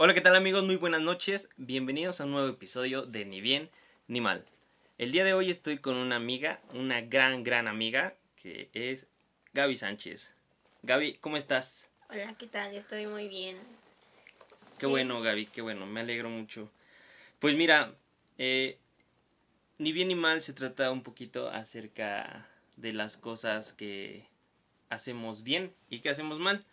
Hola, ¿qué tal amigos? Muy buenas noches. Bienvenidos a un nuevo episodio de Ni bien ni mal. El día de hoy estoy con una amiga, una gran, gran amiga, que es Gaby Sánchez. Gaby, ¿cómo estás? Hola, ¿qué tal? Estoy muy bien. Qué bueno, Gaby, qué bueno, me alegro mucho. Pues mira, eh, ni bien ni mal se trata un poquito acerca de las cosas que hacemos bien y que hacemos mal.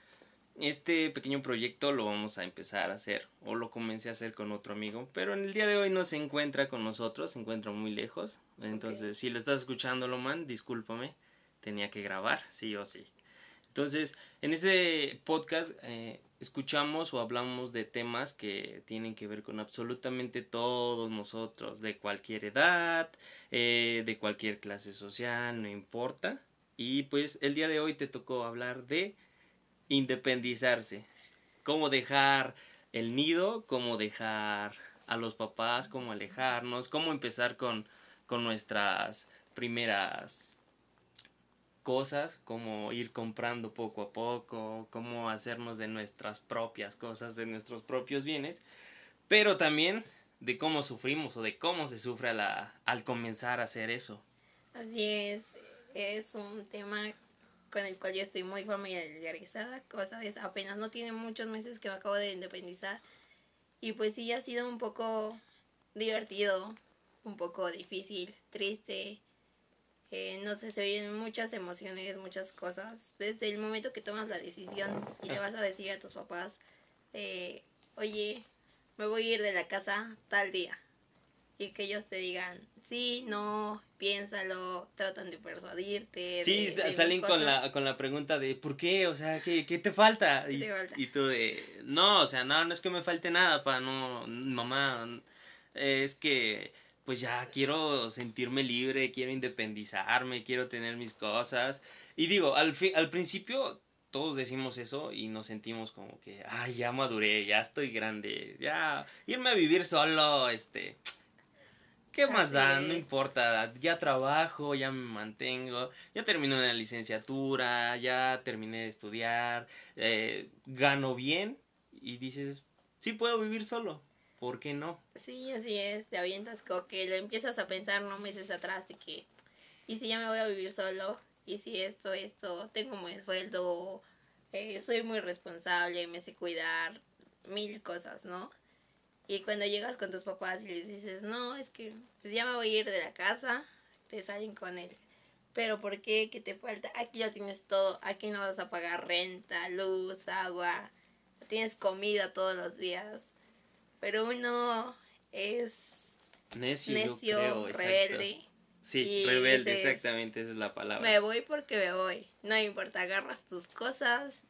Este pequeño proyecto lo vamos a empezar a hacer, o lo comencé a hacer con otro amigo, pero en el día de hoy no se encuentra con nosotros, se encuentra muy lejos. Entonces, si lo estás escuchando, man, discúlpame, tenía que grabar, sí o sí. Entonces, en este podcast eh, escuchamos o hablamos de temas que tienen que ver con absolutamente todos nosotros, de cualquier edad, eh, de cualquier clase social, no importa. Y pues el día de hoy te tocó hablar de independizarse. Cómo dejar el nido, cómo dejar a los papás, cómo alejarnos, cómo empezar con, con nuestras primeras cosas, cómo ir comprando poco a poco, cómo hacernos de nuestras propias cosas, de nuestros propios bienes, pero también de cómo sufrimos o de cómo se sufre al comenzar a hacer eso. Así es, es un tema con el cual yo estoy muy familiarizada, cosa es apenas no tiene muchos meses que me acabo de independizar. Y pues sí ha sido un poco divertido, un poco difícil, triste, eh, no sé, se vienen muchas emociones, muchas cosas, desde el momento que tomas la decisión y te vas a decir a tus papás, eh, oye, me voy a ir de la casa tal día y que ellos te digan, sí, no, piénsalo, tratan de persuadirte. Sí, salen con la, con la pregunta de, ¿por qué? O sea, ¿qué, qué te falta? y, y tú de, no, o sea, no, no es que me falte nada, pa, no, mamá, es que pues ya quiero sentirme libre, quiero independizarme, quiero tener mis cosas. Y digo, al, fi al principio todos decimos eso y nos sentimos como que, ay, ya maduré, ya estoy grande, ya irme a vivir solo, este, ¿Qué más da? No importa, ya trabajo, ya me mantengo, ya terminé una licenciatura, ya terminé de estudiar, eh, gano bien y dices, sí puedo vivir solo, ¿por qué no? Sí, así es, te avientas que lo empiezas a pensar no meses atrás de que, ¿y si ya me voy a vivir solo? ¿Y si esto, esto, tengo muy sueldo, eh, soy muy responsable, me sé cuidar, mil cosas, ¿no? Y cuando llegas con tus papás y les dices, no, es que pues ya me voy a ir de la casa, te salen con él. Pero ¿por qué? ¿Qué te falta? Aquí lo tienes todo. Aquí no vas a pagar renta, luz, agua. Tienes comida todos los días. Pero uno es necio, rebelde. Sí, rebelde, exactamente, esa es la palabra. Me voy porque me voy. No importa, agarras tus cosas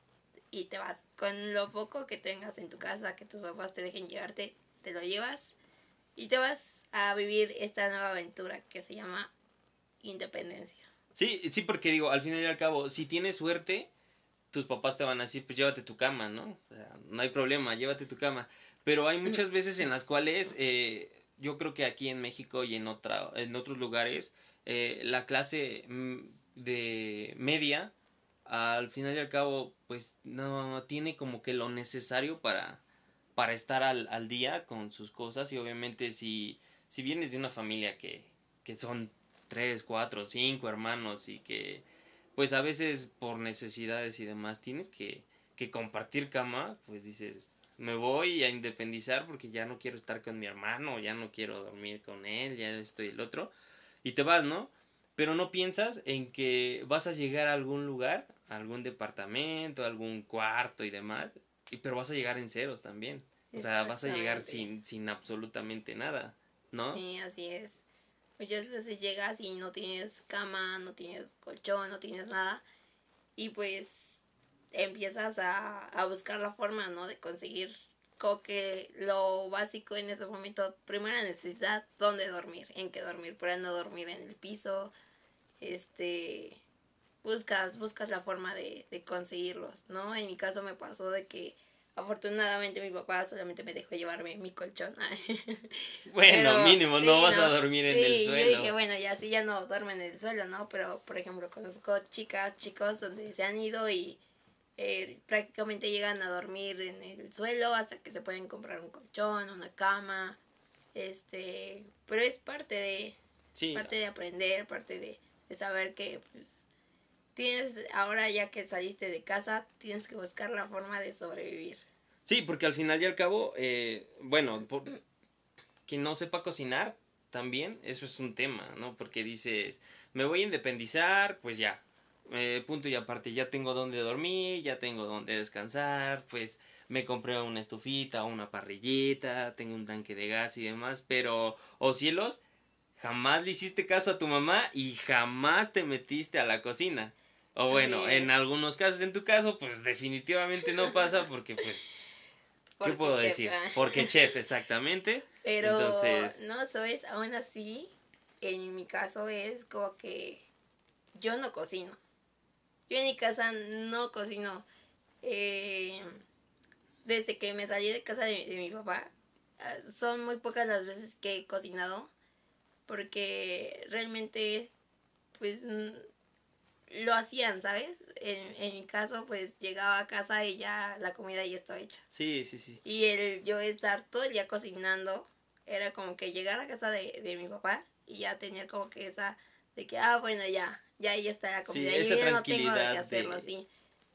y te vas. Con lo poco que tengas en tu casa, que tus papás te dejen llevarte, te lo llevas y te vas a vivir esta nueva aventura que se llama independencia. Sí, sí, porque digo, al final y al cabo, si tienes suerte, tus papás te van a decir, pues llévate tu cama, ¿no? O sea, no hay problema, llévate tu cama. Pero hay muchas veces en las cuales, eh, yo creo que aquí en México y en, otra, en otros lugares, eh, la clase mm, de media, al final y al cabo, pues no tiene como que lo necesario para, para estar al, al día con sus cosas y obviamente si, si vienes de una familia que, que son tres, cuatro, cinco hermanos y que pues a veces por necesidades y demás tienes que, que compartir cama, pues dices, me voy a independizar porque ya no quiero estar con mi hermano, ya no quiero dormir con él, ya estoy el otro, y te vas, ¿no? Pero no piensas en que vas a llegar a algún lugar, a algún departamento, algún cuarto y demás, y, pero vas a llegar en ceros también. O sea, vas a llegar sin, sin absolutamente nada, ¿no? Sí, así es. Muchas veces llegas y no tienes cama, no tienes colchón, no tienes nada. Y pues empiezas a, a buscar la forma, ¿no? De conseguir como que lo básico en ese momento, primera necesidad, dónde dormir, en qué dormir, para no dormir en el piso, este, buscas, buscas la forma de, de conseguirlos, ¿no? En mi caso me pasó de que afortunadamente mi papá solamente me dejó llevarme mi colchón. bueno, mínimo, no vas a dormir en el suelo. Yo dije, bueno, ya sí, ya no duermen en el suelo, ¿no? Pero, por ejemplo, conozco chicas, chicos donde se han ido y, eh, prácticamente llegan a dormir en el suelo hasta que se pueden comprar un colchón, una cama, este, pero es parte de, parte de aprender, parte de, de saber que pues tienes, ahora ya que saliste de casa, tienes que buscar la forma de sobrevivir. Sí, porque al final y al cabo, eh, bueno, por, quien no sepa cocinar, también, eso es un tema, ¿no? Porque dices, me voy a independizar, pues ya, eh, punto y aparte, ya tengo donde dormir, ya tengo donde descansar, pues me compré una estufita, una parrillita, tengo un tanque de gas y demás, pero, oh cielos, jamás le hiciste caso a tu mamá y jamás te metiste a la cocina. O bueno, en algunos casos, en tu caso, pues definitivamente no pasa porque pues... ¿Qué puedo decir? Ah. Porque chef, exactamente. Pero, Entonces... no, sabes, aún así, en mi caso es como que yo no cocino. Yo en mi casa no cocino. Eh, desde que me salí de casa de, de mi papá, ah, son muy pocas las veces que he cocinado. Porque realmente, pues lo hacían, ¿sabes? En, en mi caso, pues llegaba a casa y ya la comida ya estaba hecha. Sí, sí, sí. Y el yo estar todo el día cocinando era como que llegar a casa de, de mi papá y ya tener como que esa de que, ah, bueno, ya, ya ahí está la comida. y yo ya no tengo que hacerlo así.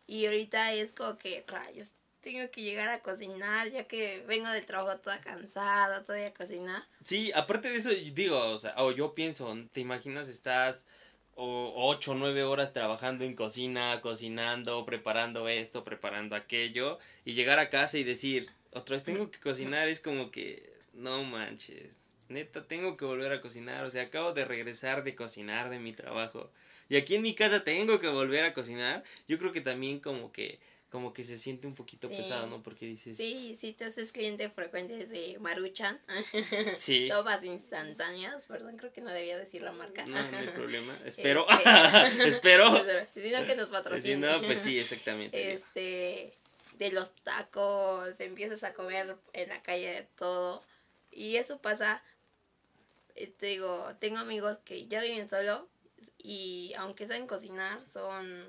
Y ahorita es como que, rayos, tengo que llegar a cocinar, ya que vengo del trabajo toda cansada, todavía cocinar. Sí, aparte de eso, digo, o sea, o yo pienso, ¿te imaginas? Estás o ocho o nueve horas trabajando en cocina, cocinando, preparando esto, preparando aquello, y llegar a casa y decir, otra vez tengo que cocinar, es como que, no manches, neta, tengo que volver a cocinar, o sea, acabo de regresar de cocinar de mi trabajo, y aquí en mi casa tengo que volver a cocinar, yo creo que también como que como que se siente un poquito pesado, ¿no? Porque dices... Sí, sí te haces cliente frecuente de Maruchan. Sí. Sopas instantáneas, perdón, creo que no debía decir la marca. No, no hay problema. Espero. Este, Espero. Si no, que nos patrocinen. Si no, pues sí, exactamente. Este, de los tacos, empiezas a comer en la calle de todo. Y eso pasa, eh, te digo, tengo amigos que ya viven solo y aunque saben cocinar, son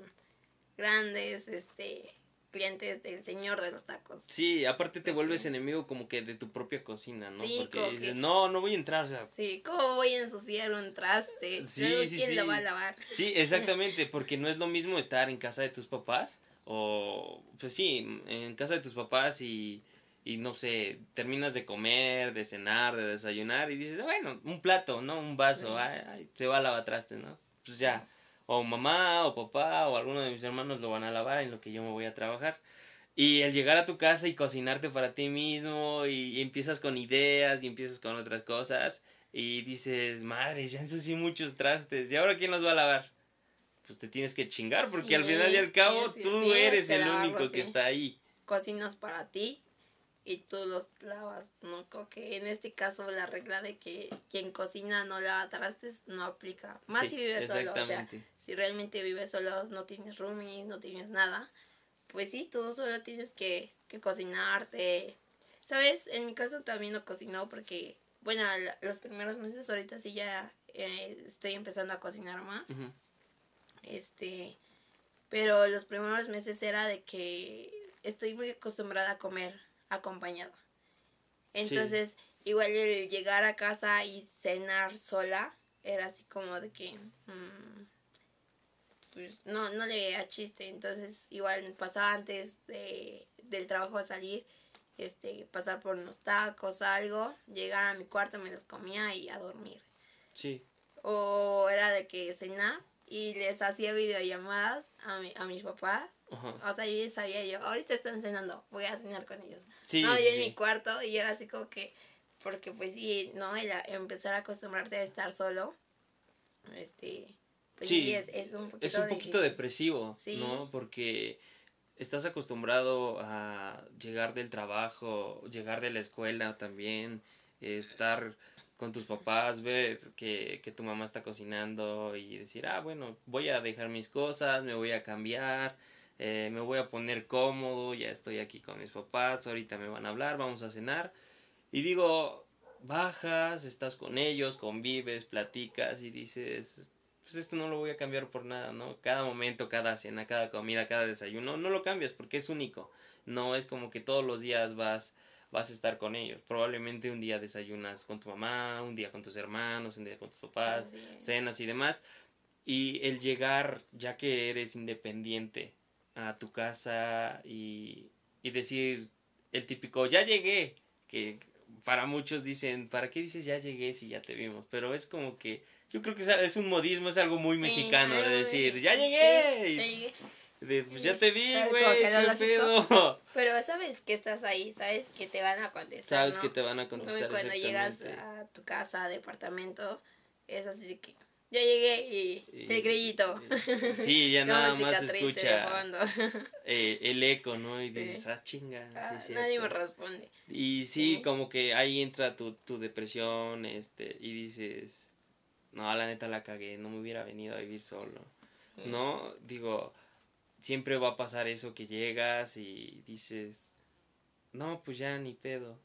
grandes, este clientes del señor de los tacos. Sí, aparte te vuelves enemigo como que de tu propia cocina, ¿no? Sí, Porque dices, no, no voy a entrar, o sea. Sí, ¿cómo voy a ensuciar un traste? Sí, sí, ¿Quién lo va a lavar? Sí, exactamente, porque no es lo mismo estar en casa de tus papás o, pues sí, en casa de tus papás y, y no sé, terminas de comer, de cenar, de desayunar y dices, bueno, un plato, ¿no? Un vaso, ay, se va a lavar traste, ¿no? Pues ya o mamá o papá o alguno de mis hermanos lo van a lavar en lo que yo me voy a trabajar. Y el llegar a tu casa y cocinarte para ti mismo y, empiezas con ideas y empiezas con otras cosas y dices, madre, ya ensucié muchos trastes, ¿y ahora quién los va a lavar? Pues te tienes que chingar porque al final y al cabo tú eres el único que está ahí. Cocinas para ti y tú los lavas, ¿no? Creo que en este caso la regla de que quien cocina no lava trastes no aplica. Más si vives solo, o sea, si realmente vives solo, no tienes roomies, no tienes nada, pues sí, tú solo tienes que, que cocinarte. ¿Sabes? En mi caso también lo cocinó porque, bueno, los primeros meses ahorita sí ya eh, estoy empezando a cocinar más. Este, pero los primeros meses era de que estoy muy acostumbrada a comer acompañado. Entonces, igual el llegar a casa y cenar sola era así como de que mm, pues no no le veía chiste. Entonces igual pasaba antes de, del trabajo a salir este pasar por unos tacos algo llegar a mi cuarto me los comía y a dormir. Sí. O era de que cenar y les hacía videollamadas a, mi, a mis papás. O sea, yo sabía yo, ahorita están cenando, voy a cenar con ellos. no, yo en mi cuarto y era así como que, porque pues sí, ¿no? Era empezar a acostumbrarte a estar solo, este, pues sí, es, es, un poquito Es un poquito depresivo, ¿no? Porque estás acostumbrado a llegar del trabajo, llegar de la escuela también, estar con tus papás, ver que, que, tu mamá está cocinando y decir, ah, bueno, voy a dejar mis cosas, me voy a cambiar, eh, me voy a poner cómodo, ya estoy aquí con mis papás, ahorita me van a hablar, vamos a cenar. Y digo, bajas, estás con ellos, convives, platicas y dices, pues esto no lo voy a cambiar por nada, ¿no? Cada momento, cada cena, cada comida, cada desayuno, no lo cambias porque es único. No es como que todos los días vas vas a estar con ellos. Probablemente un día desayunas con tu mamá, un día con tus hermanos, un día con tus papás, cenas y demás. Y el llegar, ya que eres independiente, a tu casa y, y decir el típico, ya llegué, que para muchos dicen, ¿para qué dices ya llegué si ya te vimos? Pero es como que, yo creo que es un modismo, es algo muy mexicano de decir, ya llegué. Pues ya te vi, güey, pedo. Pero sabes que estás ahí, sabes que te van a contestar. Sabes que te van a contestar. cuando llegas a tu casa, departamento, es así de que ya llegué y, el grillito. Sí, ya nada más escucha eh, el eco, ¿no? Y dices, ah, chinga. Ah, nadie me responde. Y sí, como que ahí entra tu, tu depresión, este, y dices, no, la neta la cagué, no me hubiera venido a vivir solo. ¿No? Digo, siempre va a pasar eso que llegas y dices, no, pues ya ni pedo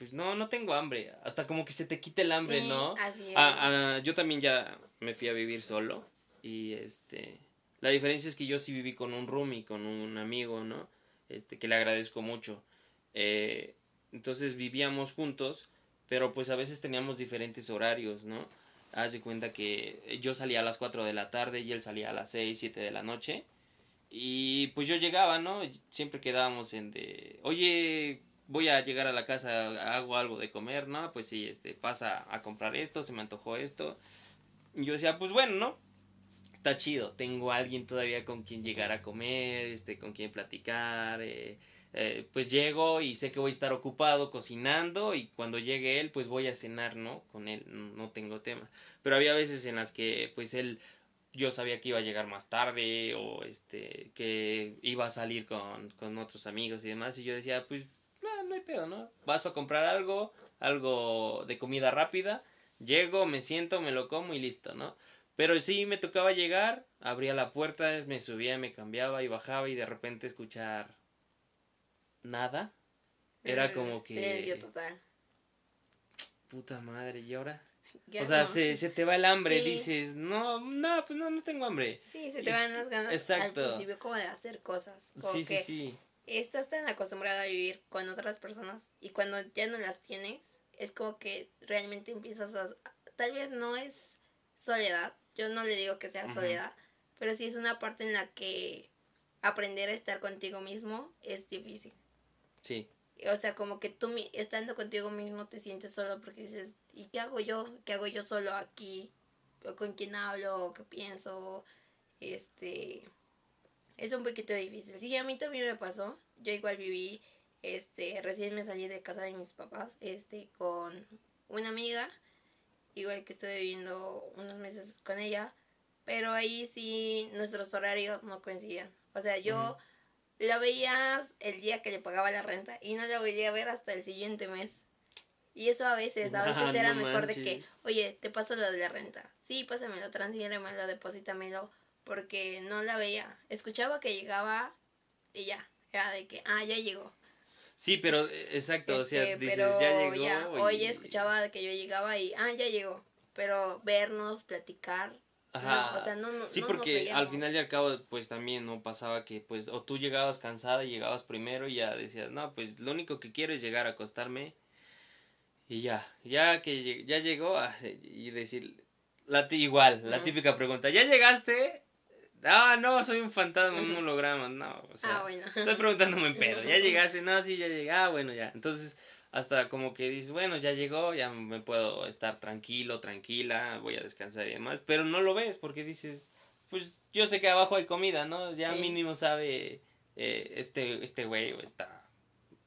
pues no, no tengo hambre. Hasta como que se te quite el hambre, ¿no? Así es. Ah, ah, yo también ya me fui a vivir solo. Y este. La diferencia es que yo sí viví con un roomie, con un amigo, ¿no? Este, que le agradezco mucho. Eh, entonces vivíamos juntos, pero pues a veces teníamos diferentes horarios, ¿no? Haz de cuenta que yo salía a las 4 de la tarde y él salía a las 6, 7 de la noche. Y pues yo llegaba, ¿no? Siempre quedábamos en de, oye, voy a llegar a la casa, hago algo de comer, ¿no? Pues sí, este, pasa a comprar esto, se me antojó esto. Y yo decía, pues bueno, ¿no? Está chido, tengo alguien todavía con quien llegar a comer, este, con quien platicar, eh, eh, pues llego y sé que voy a estar ocupado cocinando y cuando llegue él, pues voy a cenar, ¿no? Con él, no, tengo tema. Pero había veces en las que, pues él, yo sabía que iba a llegar más tarde o este, que iba a salir con, con otros amigos y demás y yo decía, pues no, no hay pedo, ¿no? Vas a comprar algo, algo de comida rápida, llego, me siento, me lo como y listo, ¿no? Pero sí me tocaba llegar, abría la puerta, me subía, me cambiaba y bajaba y de repente escuchar nada. Era mm, como que... Silencio total. Puta madre, ¿y ahora? O sea, se, se, te va el hambre, dices, no, no, pues no, no tengo hambre. Sí, se te van las ganas Exacto. al principio como de hacer cosas. sí, sí, sí estás tan acostumbrado a vivir con otras personas y cuando ya no las tienes, es como que realmente empiezas a... Tal vez no es soledad, yo no le digo que sea soledad, pero sí es una parte en la que aprender a estar contigo mismo es difícil. Sí. O sea, como que tú estando contigo mismo te sientes solo porque dices, ¿y qué hago yo? ¿Qué hago yo solo aquí? ¿O con quién hablo? ¿Qué pienso? Este es un poquito difícil. Sí, a mí también me pasó. Yo igual viví, este, recién me salí de casa de mis papás, este, con una amiga, igual que estoy viviendo unos meses con ella, pero ahí sí nuestros horarios no coincidían. O sea, yo la veía el día que le pagaba la renta y no la volví a ver hasta el siguiente mes. Y eso a veces, a veces era mejor de que, oye, te paso lo de la renta. Sí, pásamelo, transfiéremelo, deposítamelo porque no la veía. Escuchaba que llegaba y ya, era de que, ah, ya llegó. Sí, pero eh, exacto, o sea, este, dices, ya llegó. Hoy escuchaba que yo llegaba y, ah, ya llegó. Pero vernos, platicar, Ajá. o sea, no, no Sí, porque al final y al cabo, pues también no pasaba que, pues, o tú llegabas cansada y llegabas primero y ya decías, no, pues lo único que quiero es llegar a acostarme y ya, ya que ya llegó ah, y decir, la igual, la típica pregunta, ¿ya llegaste? Ah, no, soy un fantasma, un holograma. No, o sea, ah, bueno. estoy preguntándome en pedo. Ya llegaste, no, sí, ya llegué. Ah, bueno, ya. Entonces, hasta como que dices, bueno, ya llegó, ya me puedo estar tranquilo, tranquila, voy a descansar y demás. Pero no lo ves porque dices, pues yo sé que abajo hay comida, ¿no? Ya mínimo sabe eh, este este güey o esta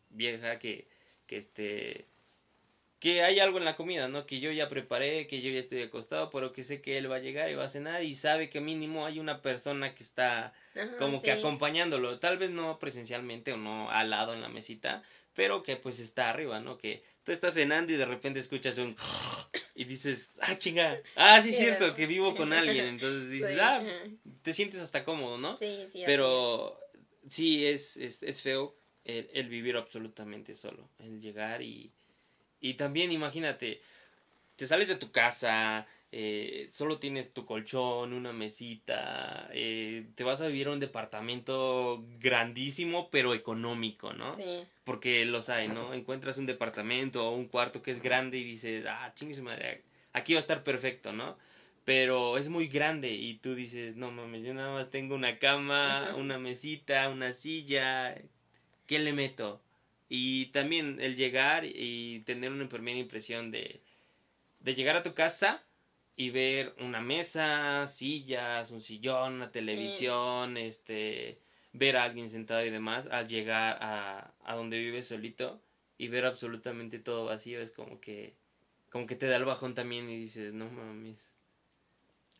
vieja que, que este que hay algo en la comida, ¿no? Que yo ya preparé, que yo ya estoy acostado, pero que sé que él va a llegar y va a cenar y sabe que mínimo hay una persona que está como que acompañándolo, tal vez no presencialmente o no al lado en la mesita, pero que pues está arriba, ¿no? Que tú estás cenando y de repente escuchas un y dices, ah, chinga, ah, sí es cierto, que vivo con alguien, entonces dices, ah, te sientes hasta cómodo, ¿no? Sí, sí. Pero sí es, es, es feo el vivir absolutamente solo, el llegar y y también imagínate, te sales de tu casa, eh, solo tienes tu colchón, una mesita, eh, te vas a vivir en un departamento grandísimo pero económico, ¿no? Sí. Porque los hay, ¿no? Encuentras un departamento o un cuarto que es grande y dices, ah, chingue su madre, aquí va a estar perfecto, ¿no? Pero es muy grande y tú dices, no mames, yo nada más tengo una cama, una mesita, una silla, ¿qué le meto? Y también el llegar y tener una primera impresión de, de llegar a tu casa y ver una mesa, sillas, un sillón, una televisión, este, ver a alguien sentado y demás, al llegar a, a donde vives solito y ver absolutamente todo vacío es como que, como que te da el bajón también y dices, no mames,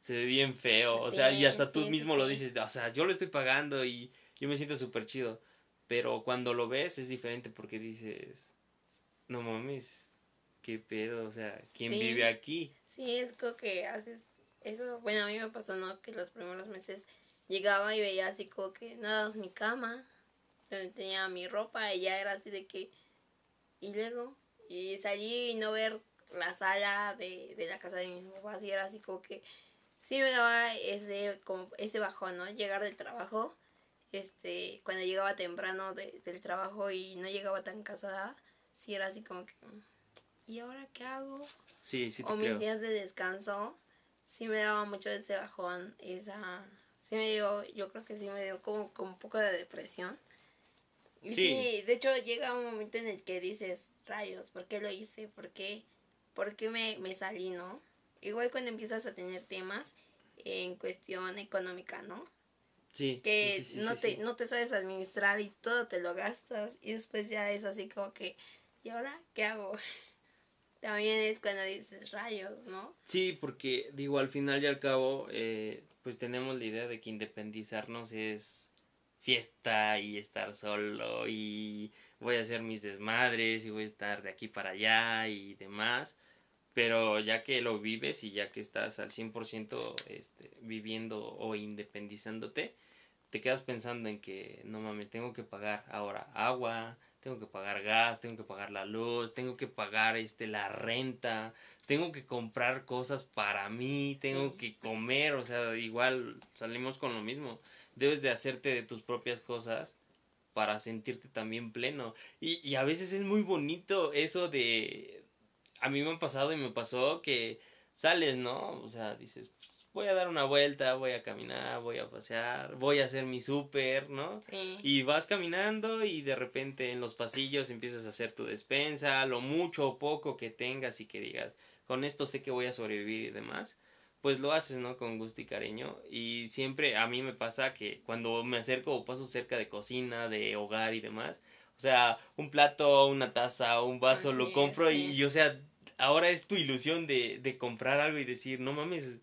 se ve bien feo, o sea, y hasta tú mismo lo dices, o sea, yo lo estoy pagando y yo me siento súper chido, pero cuando lo ves es diferente porque dices, no mames, qué pedo, o sea, ¿quién vive aquí? Sí, es como que haces eso, bueno, a mí me pasó, ¿no? Que los primeros meses llegaba y veía así como que nada más mi cama, donde tenía mi ropa y ya era así de que, y luego, y salí y no ver la sala de, de la casa de mis papás y era así como que sí me daba ese, como ese bajón, ¿no? Llegar del trabajo, este, cuando llegaba temprano del trabajo y no llegaba tan casada, sí era así como que, ¿y ahora qué hago? Sí, sí o mis días de descanso, sí me daba mucho ese bajón, esa, sí me dio, yo creo que sí me dio como, como un poco de depresión. Y sí. de hecho llega un momento en el que dices, rayos, ¿por qué lo hice? ¿Por qué, por qué me, me salí, no? Igual cuando empiezas a tener temas en cuestión económica, ¿no? Sí. Que no, te, no te sabes administrar y todo te lo gastas y después ya es así como que, ¿y ahora qué hago? también es cuando dices rayos, ¿no? Sí, porque digo, al final y al cabo, eh, pues tenemos la idea de que independizarnos es fiesta y estar solo y voy a hacer mis desmadres y voy a estar de aquí para allá y demás. Pero ya que lo vives y ya que estás al 100% este, viviendo o independizándote, te quedas pensando en que no mames, tengo que pagar ahora agua, tengo que pagar gas, tengo que pagar la luz, tengo que pagar este la renta, tengo que comprar cosas para mí, tengo que comer, o sea, igual salimos con lo mismo. Debes de hacerte de tus propias cosas para sentirte también pleno. Y, y a veces es muy bonito eso de... A mí me ha pasado y me pasó que sales, ¿no? O sea, dices, voy a dar una vuelta, voy a caminar, voy a pasear, voy a hacer mi súper, ¿no? Sí. Y vas caminando y de repente en los pasillos empiezas a hacer tu despensa, lo mucho o poco que tengas y que digas, con esto sé que voy a sobrevivir y demás, pues lo haces, ¿no? Con gusto y cariño. Y siempre a mí me pasa que cuando me acerco o paso cerca de cocina, de hogar y demás, o sea, un plato, una taza, un vaso, lo compro y, y, o sea, ahora es tu ilusión de, de comprar algo y decir, no mames,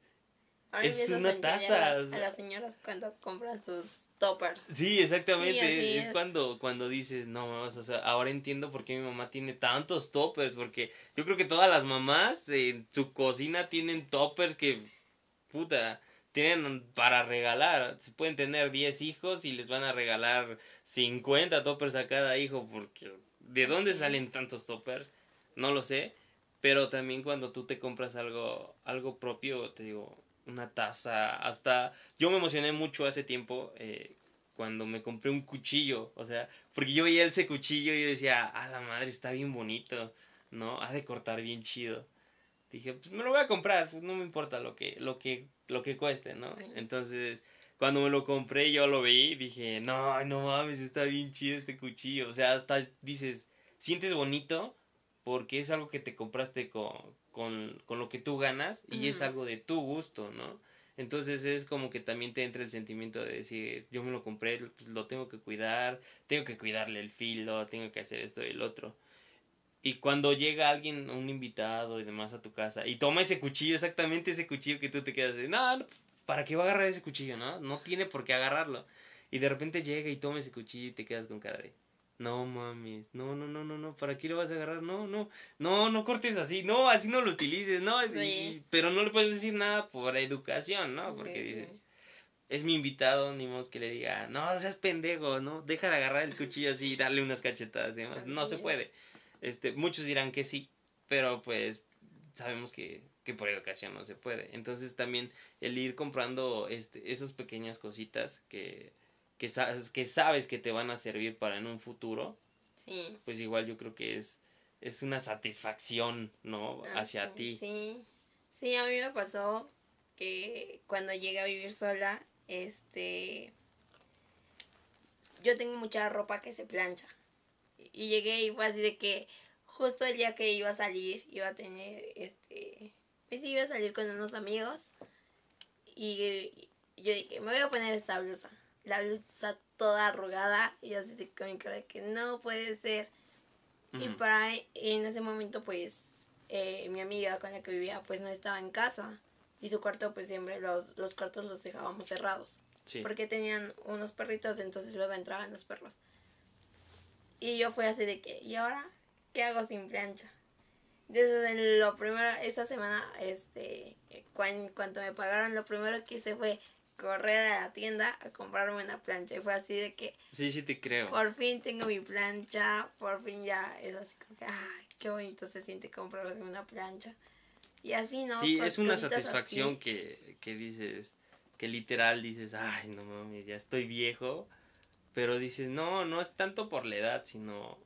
es una taza. A, las señoras cuando compran sus toppers. Sí, exactamente. es, cuando, cuando dices, no, mamás, o sea, ahora entiendo por qué mi mamá tiene tantos toppers, porque yo creo que todas las mamás en su cocina tienen toppers que, puta, tienen para regalar. Pueden tener 10 hijos y les van a regalar 50 toppers a cada hijo, porque ¿de dónde salen tantos toppers? No lo sé. Pero también cuando tú te compras algo, algo propio, te digo, una taza, hasta yo me emocioné mucho hace tiempo eh, cuando me compré un cuchillo, o sea, porque yo veía ese cuchillo y yo decía, a la madre, está bien bonito, ¿no? Ha de cortar bien chido. Dije, pues me lo voy a comprar, pues no me importa lo que, lo que, lo que cueste, ¿no? Entonces, cuando me lo compré, yo lo vi y dije, no, no mames, está bien chido este cuchillo. O sea, hasta dices, sientes bonito porque es algo que te compraste con, con, con lo que tú ganas y es algo de tu gusto, ¿no? Entonces es como que también te entra el sentimiento de decir, yo me lo compré, pues lo tengo que cuidar, tengo que cuidarle el filo, tengo que hacer esto y el otro. Y cuando llega alguien, un invitado y demás a tu casa, y toma ese cuchillo, exactamente ese cuchillo que tú te quedas de, no, no ¿para qué va a agarrar ese cuchillo, no? No tiene por qué agarrarlo. Y de repente llega y toma ese cuchillo y te quedas con cara de, no mames, no, no, no, no, no, ¿para qué lo vas a agarrar? No, no, no, no cortes así, no, así no lo utilices, no, pero no le puedes decir nada por educación, ¿no? Porque dices, es mi invitado, ni modo que le diga, no, seas pendejo, ¿no? Deja de agarrar el cuchillo así y darle unas cachetadas y demás, no se puede. Este, muchos dirán que sí, pero pues sabemos que que por educación no se puede. Entonces también el ir comprando este, esas pequeñas cositas que, que, sabes, que sabes que te van a servir para en un futuro, Sí. pues igual yo creo que es, es una satisfacción, ¿no? Ah, Hacia sí, ti. Sí. Sí, a mí me pasó que cuando llegué a vivir sola, este yo tengo mucha ropa que se plancha. Y llegué y fue así de que justo el día que iba a salir, iba a tener este pues iba a salir con unos amigos y yo dije, me voy a poner esta blusa. La blusa toda arrugada y así de con mi cara de que no puede ser. Y para en ese momento pues eh, mi amiga con la que vivía pues no estaba en casa. Y su cuarto pues siempre los, los cuartos los dejábamos cerrados. Sí. porque tenían unos perritos entonces luego entraban los perros. Y yo fui así de que y ahora qué hago sin plancha desde lo primero esa semana este cuan- cuando me pagaron lo primero que hice fue correr a la tienda a comprarme una plancha y fue así de que Sí, sí te creo. por fin tengo mi plancha, por fin ya es así como que, ay, qué bonito se siente comprarse una plancha. Y así, ¿no? Sí, Cos- es una satisfacción así. que, que dices, que literal dices, ay, no mames, ya estoy viejo, pero dices, no, no es tanto por la edad, sino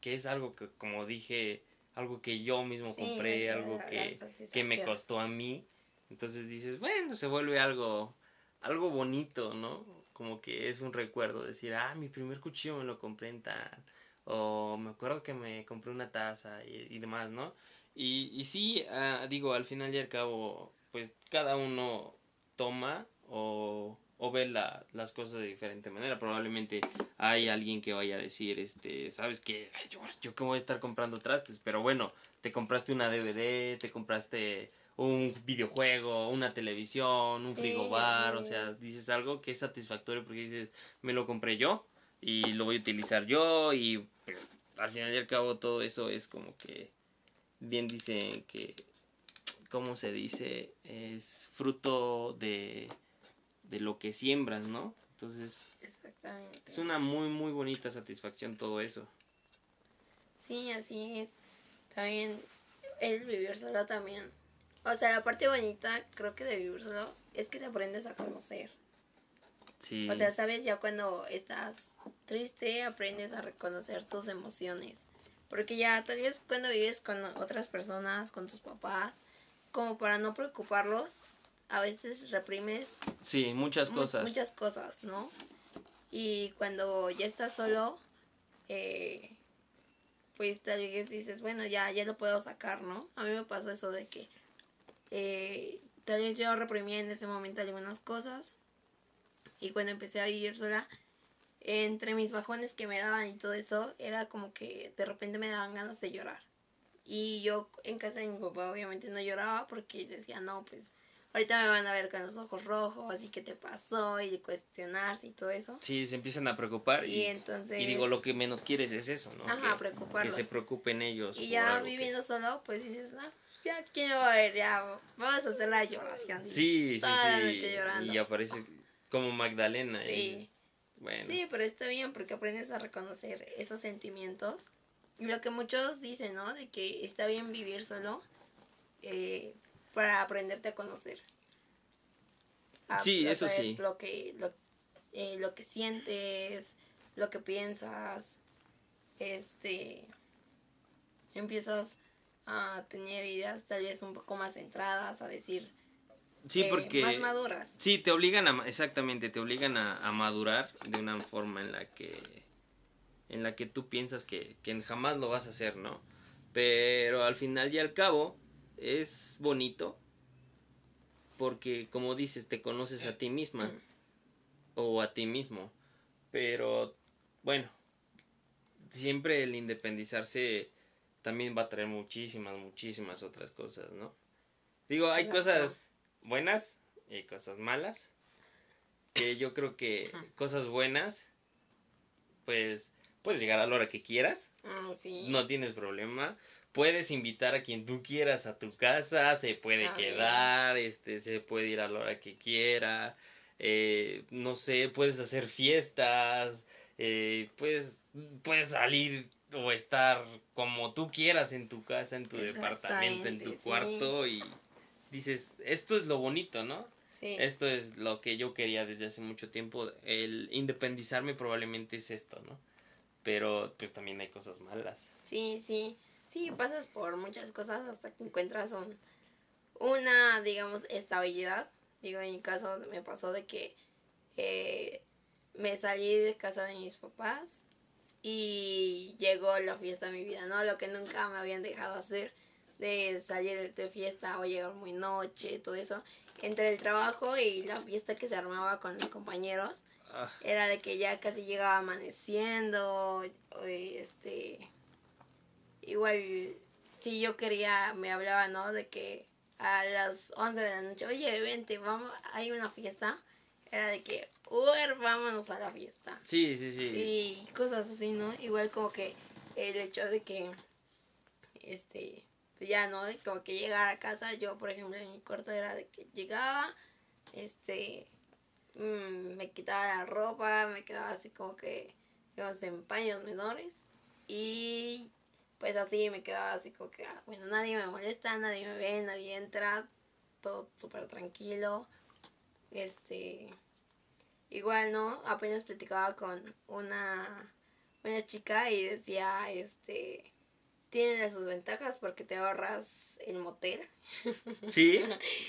que es algo que, como dije, algo que yo mismo Sí, compré, algo que, que me costó a mí, entonces dices, bueno, se vuelve algo, algo bonito, ¿no? Como que es un recuerdo, decir, ah, mi primer cuchillo me lo compré en tal, o me acuerdo que me compré una taza y, demás, ¿no? Y, sí, ah, digo, al final y al cabo, pues cada uno toma o, o ve la- las cosas de diferente manera. Probablemente hay alguien que vaya a decir, este, sabes que yo, yo que voy a estar comprando trastes, pero bueno, te compraste una DVD, te compraste un videojuego, una televisión, un Sí, frigobar, o sea, es. dices algo que es satisfactorio porque dices, me lo compré yo y lo voy a utilizar yo y pues al final y al cabo todo eso es como que bien dicen que cómo se dice es fruto de de lo que siembras no entonces Exactamente. es una muy muy bonita satisfacción todo eso Sí, así es. También el vivir solo también. O sea, la parte bonita, creo que de vivir solo, es que te aprendes a conocer. sí O sea, sabes, ya cuando estás triste, aprendes a reconocer tus emociones. Porque ya tal vez cuando vives con otras personas, con tus papás, como para no preocuparlos, a veces reprimes sí muchas mu- cosas muchas cosas, ¿no? Y cuando ya estás solo, eh, pues tal vez dices, bueno, ya, ya lo puedo sacar, ¿no? A mí me pasó eso de que eh, tal vez yo reprimía en ese momento algunas cosas y cuando empecé a vivir sola, entre mis bajones que me daban y todo eso, era como que de repente me daban ganas de llorar. Y yo en casa de mi papá obviamente no lloraba porque decía, no, pues ahorita me van a ver con los ojos rojos y qué te pasó y cuestionarse y todo eso. sí se empiezan a preocupar Y y, entonces... y digo lo que menos quieres es eso no Ajá, que, que se preocupen ellos Y ya que- viviendo solo, pues dices, no, pues ya, ¿quién va a ver? Ya, vamos a hacer la lloración. sí sí toda la sí noche llorando. y aparece como Magdalena Sí. y dices, bueno Sí, pero está bien porque aprendes a reconocer esos sentimientos. Y lo que muchos dicen, ¿no? De que está bien vivir solo eh, para aprenderte a conocer. A- Sí, a eso sí. Lo que, lo, eh, lo que sientes, lo que piensas, este, empiezas a tener ideas tal vez un poco más centradas, a decir, sí eh, porque más maduras. Sí, te obligan a, exactamente, te obligan a, a madurar de una forma en la que, en la que tú piensas que, que jamás lo vas a hacer, ¿no? Pero al final y al cabo es bonito porque, como dices, te conoces a ti misma o a ti mismo. Pero, bueno, siempre el independizarse también va a traer muchísimas, muchísimas otras cosas, ¿no? Digo, hay Exacto. cosas buenas y cosas malas. Que yo creo que cosas buenas, pues puedes llegar a la hora que quieras, sí. no tienes problema. Puedes invitar a quien tú quieras a tu casa, se puede Ah, bien. quedar, este, se puede ir a la hora que quiera, eh, no sé, puedes hacer fiestas, eh, puedes, puedes salir o estar como tú quieras en tu casa, en tu departamento, en tu cuarto y dices, esto es lo bonito, ¿no? Sí. Esto es lo que yo quería desde hace mucho tiempo. El independizarme probablemente es esto, ¿no? Pero pues, también hay cosas malas. Sí, sí. Sí, pasas por muchas cosas hasta que encuentras un, una, digamos, estabilidad. Digo, en mi caso me pasó de que eh, me salí de casa de mis papás y llegó la fiesta a mi vida, ¿no? Lo que nunca me habían dejado hacer de salir de fiesta o llegar muy noche, todo eso. Entre el trabajo y la fiesta que se armaba con los compañeros, ah. era de que ya casi llegaba amaneciendo, este, igual si yo quería, me hablaba, ¿no? De que a las 11 de la noche, oye, vente, vamos, hay una fiesta. Era de que, Uber, vámonos a la fiesta. Sí, sí, sí. Y cosas así, ¿no? Igual como que el hecho de que, este, pues ya, ¿no? Como que llegar a casa, yo, por ejemplo, en mi cuarto era de que llegaba, este, mm, me quitaba la ropa, me quedaba así como que, digamos, en paños menores. Y pues así me quedaba así como que, ah, bueno, nadie me molesta, nadie me ve, nadie entra, todo súper tranquilo. Este, igual, ¿no? Apenas platicaba con una, una chica y decía, este, tiene sus ventajas porque te ahorras el motel. Sí,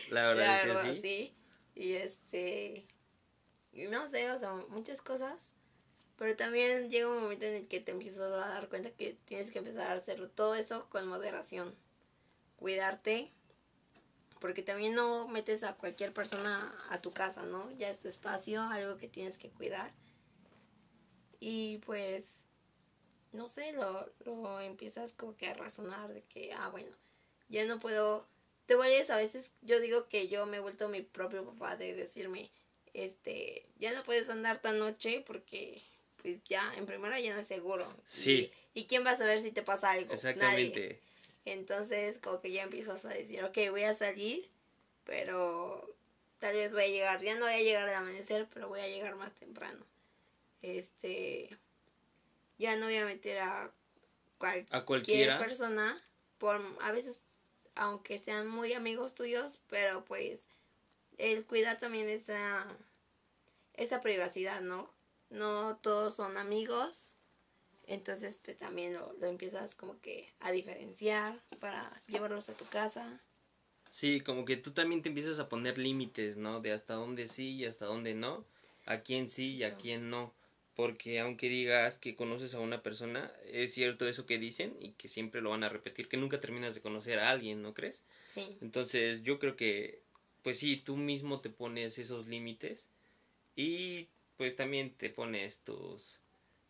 la verdad, es que sí. sí. Y este, no sé, o sea, muchas cosas. Pero también llega un momento en el que te empiezas a dar cuenta que tienes que empezar a hacer todo eso con moderación. Cuidarte. Porque también no metes a cualquier persona a tu casa, ¿no? Ya es tu espacio, algo que tienes que cuidar. Y pues, no sé, lo, lo empiezas como que a razonar de que, ah, bueno, ya no puedo... Te vuelves a veces, yo digo que yo me he vuelto mi propio papá de decirme, este, ya no puedes andar tan noche porque pues ya, en primera ya no es seguro. Sí. ¿Y, quién va a saber si te pasa algo? Exactamente. Entonces, como que ya empiezas a decir, ok, voy a salir, pero tal vez voy a llegar, ya no voy a llegar al amanecer, pero voy a llegar más temprano. Este, ya no voy a meter a, a cualquier persona, por, a veces, aunque sean muy amigos tuyos, pero pues el cuidar también esa, esa privacidad, ¿no? No todos son amigos. Entonces, pues también lo, empiezas como que a diferenciar para llevarlos a tu casa. Sí, como que tú también te empiezas a poner límites, ¿no? De hasta dónde sí y hasta dónde no. A quién sí y a quién no. Porque aunque digas que conoces a una persona, es cierto eso que dicen y que siempre lo van a repetir, que nunca terminas de conocer a alguien, ¿no crees? Sí. Entonces yo creo que, pues sí, tú mismo te pones esos límites y pues también te pones tus,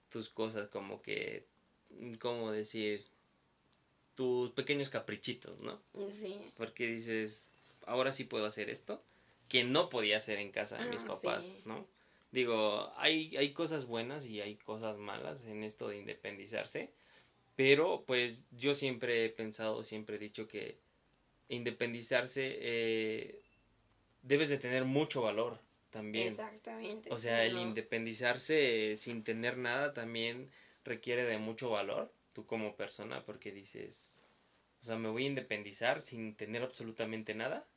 tus cosas como que, ¿cómo decir? Tus pequeños caprichitos, ¿no? Sí. Porque dices, ahora sí puedo hacer esto, que no podía hacer en casa de mis ah, papás, ¿no? Digo, hay, hay cosas buenas y hay cosas malas en esto de independizarse, pero pues yo siempre he pensado, siempre he dicho que independizarse eh, debes de tener mucho valor, también. Exactamente. O sea, el independizarse sin tener nada también requiere de mucho valor, tú como persona, porque dices, o sea, me voy a independizar sin tener absolutamente nada.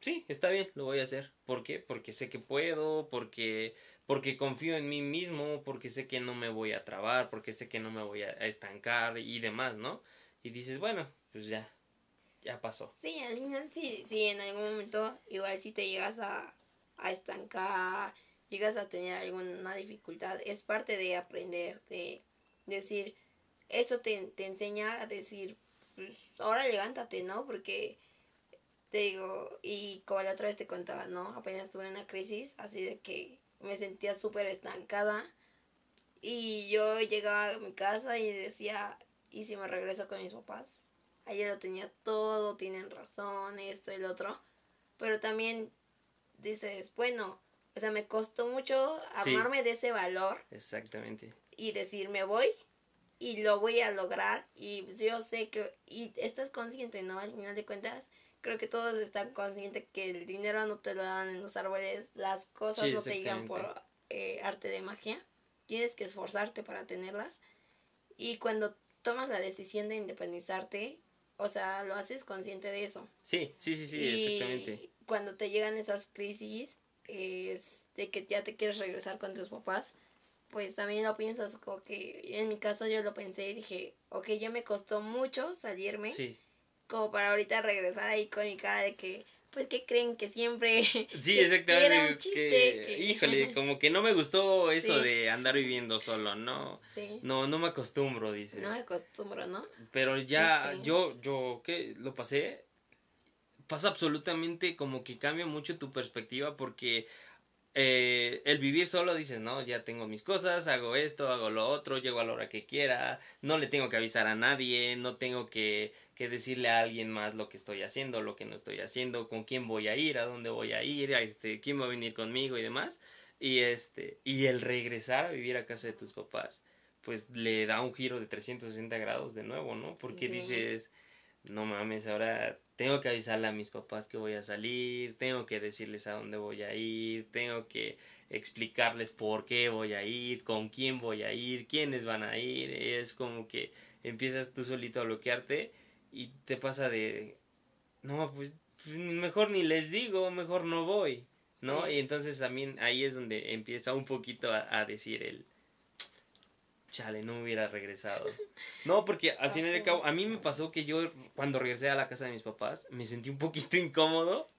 Sí, está bien, lo voy a hacer. ¿Por qué? Porque sé que puedo, porque porque confío en mí mismo, porque sé que no me voy a trabar, porque sé que no me voy a estancar y demás, ¿no? Y dices, bueno, pues ya, ya pasó. Sí, al final sí, sí, en algún momento igual si te llegas a, a estancar, llegas a tener alguna dificultad, es parte de aprender, de decir, eso te, te enseña a decir, pues ahora levántate, ¿no? Porque te digo, y como la otra vez te contaba, ¿no? Apenas tuve una crisis, así de que me sentía súper estancada y yo llegaba a mi casa y decía, ¿y si me regreso con mis papás? Ayer lo tenía todo, tienen razón, esto y el otro. Pero también dices, bueno, o sea, me costó mucho armarme de ese valor. Exactamente. Y decir, me voy y lo voy a lograr y yo sé que, y estás consciente, ¿no? Al final de cuentas, creo que todos están conscientes que el dinero no te lo dan en los árboles, las cosas no te llegan por eh, arte de magia, tienes que esforzarte para tenerlas. Y cuando tomas la decisión de independizarte, o sea, lo haces consciente de eso. Sí, sí, sí, sí, Y exactamente. Cuando te llegan esas crisis, es de que ya te quieres regresar con tus papás, pues también lo piensas, como que en mi caso yo lo pensé y dije, ok, ya me costó mucho salirme, Sí. como para ahorita regresar ahí con mi cara de que, pues, que creen que siempre... Sí, que- exactamente. era un que- chiste. que- Híjole, como que no me gustó eso Sí. de andar viviendo solo, no. sí, No, no me acostumbro, dices. no me acostumbro, ¿no? Pero ya, Este- yo, yo, ¿qué? Lo pasé. Pasa absolutamente como que cambia mucho tu perspectiva porque eh, el vivir solo dices, no, ya tengo mis cosas, hago esto, hago lo otro, llego a la hora que quiera, no le tengo que avisar a nadie, no tengo que, que decirle a alguien más lo que estoy haciendo, lo que no estoy haciendo, con quién voy a ir, a dónde voy a ir, a este, quién va a venir conmigo y demás. Y este, y el regresar a vivir a casa de tus papás, pues le da un giro de 360 grados de nuevo, ¿no? Porque Sí. dices, no mames, ahora tengo que avisarle a mis papás que voy a salir, tengo que decirles a dónde voy a ir, tengo que explicarles por qué voy a ir, con quién voy a ir, quiénes van a ir, es como que empiezas tú solito a bloquearte y te pasa de, no, pues pues, mejor ni les digo, mejor no voy, ¿no? Sí. Y entonces también ahí es donde empieza un poquito a, a decir el, chale, no hubiera regresado. No, porque al final y al cabo, a mí me pasó que yo cuando regresé a la casa de mis papás me sentí un poquito incómodo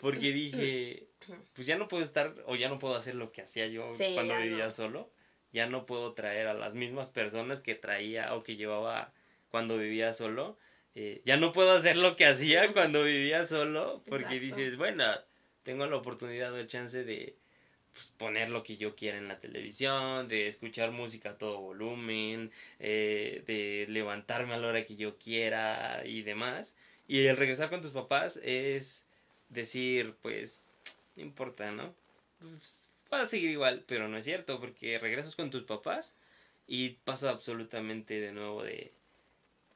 porque dije, pues ya no puedo estar o ya no puedo hacer lo que hacía yo Sí, cuando vivía no. solo. Ya no puedo traer a las mismas personas que traía o que llevaba cuando vivía solo. Eh, ya no puedo hacer lo que hacía cuando vivía solo porque Exacto. dices, bueno, tengo la oportunidad o el chance de pues, poner lo que yo quiera en la televisión, de escuchar música a todo volumen, eh, de levantarme a la hora que yo quiera y demás. Y el regresar con tus papás es decir, pues, no importa, ¿no? Pues, a seguir igual, pero no es cierto, porque regresas con tus papás y pasa absolutamente de nuevo de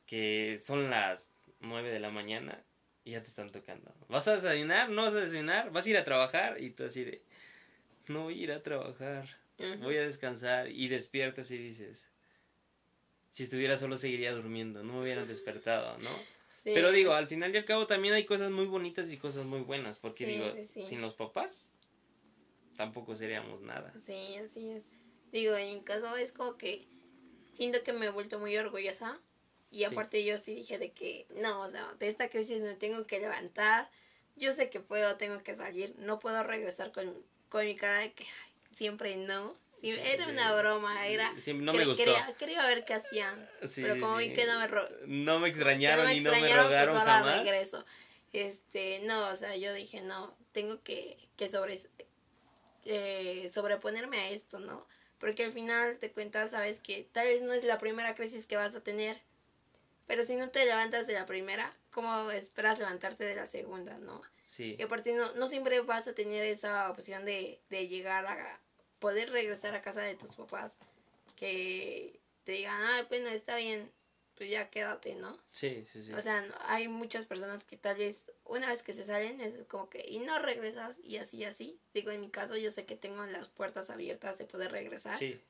que son las 9 de la mañana y ya te están tocando. ¿Vas a desayunar? ¿No vas a desayunar? ¿Vas a ir a trabajar? Y tú así de, no voy a ir a trabajar, voy a descansar y despiertas y dices, si estuviera solo seguiría durmiendo, no me hubieran despertado, ¿no? Sí. Pero digo, al final y al cabo también hay cosas muy bonitas y cosas muy buenas, porque Sí, digo, sí. sin los papás tampoco seríamos nada. Sí, así es. Digo, en mi caso es como que siento que me he vuelto muy orgullosa. Y aparte yo sí dije de que, no, o sea, de esta crisis me tengo que levantar. Yo sé que puedo, tengo que salir. No puedo regresar con, con mi cara de que ay, siempre no. Sí, era una broma, era... Sí, no me gustó. Quería, quería ver qué hacían. Sí, pero como vi que no me, ro- No me extrañaron no me y no me extrañaron, rogaron pues ahora jamás. regreso. Este, no, o sea, yo dije, no, tengo que, que sobre, eh, sobreponerme a esto, ¿no? Porque al final te cuentas, sabes que tal vez no es la primera crisis que vas a tener, pero si no te levantas de la primera, ¿cómo esperas levantarte de la segunda, no? Sí, Y aparte no, no siempre vas a tener esa opción de, de llegar a poder regresar a casa de tus papás, que te digan, ah, bueno, está bien, pues ya quédate, ¿no? sí, sí, sí. O sea, hay muchas personas que tal vez una vez que se salen es como que y no regresas y así y así. Digo, en mi caso yo sé que tengo las puertas abiertas de poder regresar, sí,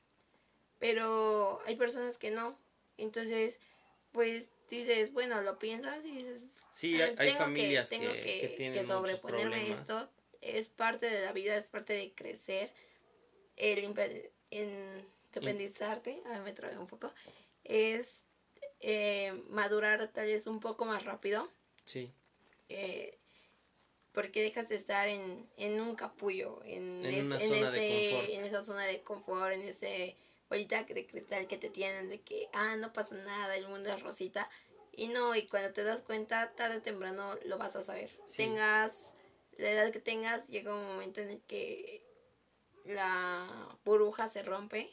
pero hay personas que no. Entonces, pues dices, bueno, lo piensas y dices, sí, "Ah, hay, tengo familias que, tengo que, que, que tienen que muchos sobreponerme problemas. esto. Es parte de la vida, es parte de crecer. El independizarte, a ver, me trabé un poco, es eh, madurar tal vez un poco más rápido. Sí, eh, porque dejas de estar en, en un capullo, en, es- ese, en esa zona de confort, en ese bolita de cristal que te tienen de que, ah, no pasa nada, el mundo es rosita. Y no, y cuando te das cuenta, tarde o temprano lo vas a saber. Sí. Tengas la edad que tengas, llega un momento en el que la burbuja se rompe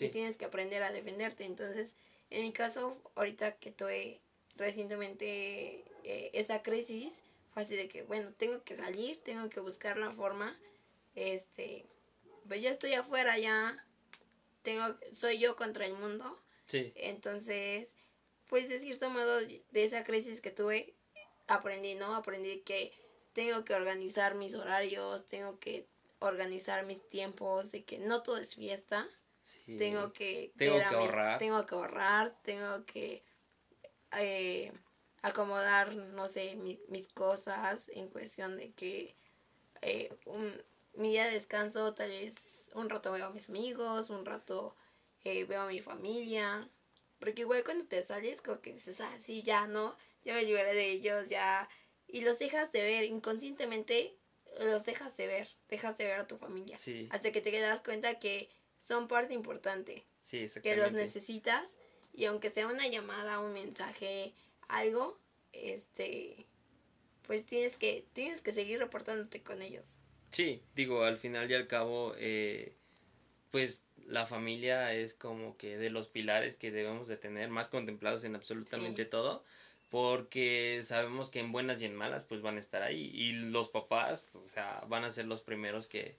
y tienes que aprender a defenderte. Entonces, en mi caso, ahorita que tuve recientemente eh, esa crisis, fue así de que, bueno, tengo que salir, tengo que buscar la forma. Este, pues ya estoy afuera, ya tengo, soy yo contra el mundo. sí, Entonces, pues de cierto modo, de esa crisis que tuve, aprendí, ¿no? Aprendí que tengo que organizar mis horarios, tengo que organizar mis tiempos, de que no todo es fiesta tengo que... Tengo que ahorrar. Tengo que ahorrar, tengo que eh, acomodar, no sé, mis cosas en cuestión de que eh, un, mi día de descanso tal vez un rato veo a mis amigos, un rato eh, veo a mi familia, porque igual cuando te sales como que dices, ah, sí, ya, ¿no? Ya me liberé de ellos, ya... Y los dejas de ver inconscientemente, los dejas de ver, dejas de ver a tu familia. Hasta que te das cuenta que son parte importante. Sí, que los necesitas y aunque sea una llamada, un mensaje, algo, este, pues tienes que, tienes que seguir reportándote con ellos. Sí, digo, al final y al cabo, eh, pues la familia es como que de los pilares que debemos de tener más contemplados en absolutamente todo porque sabemos que en buenas y en malas pues van a estar ahí y los papás o sea van a ser los primeros que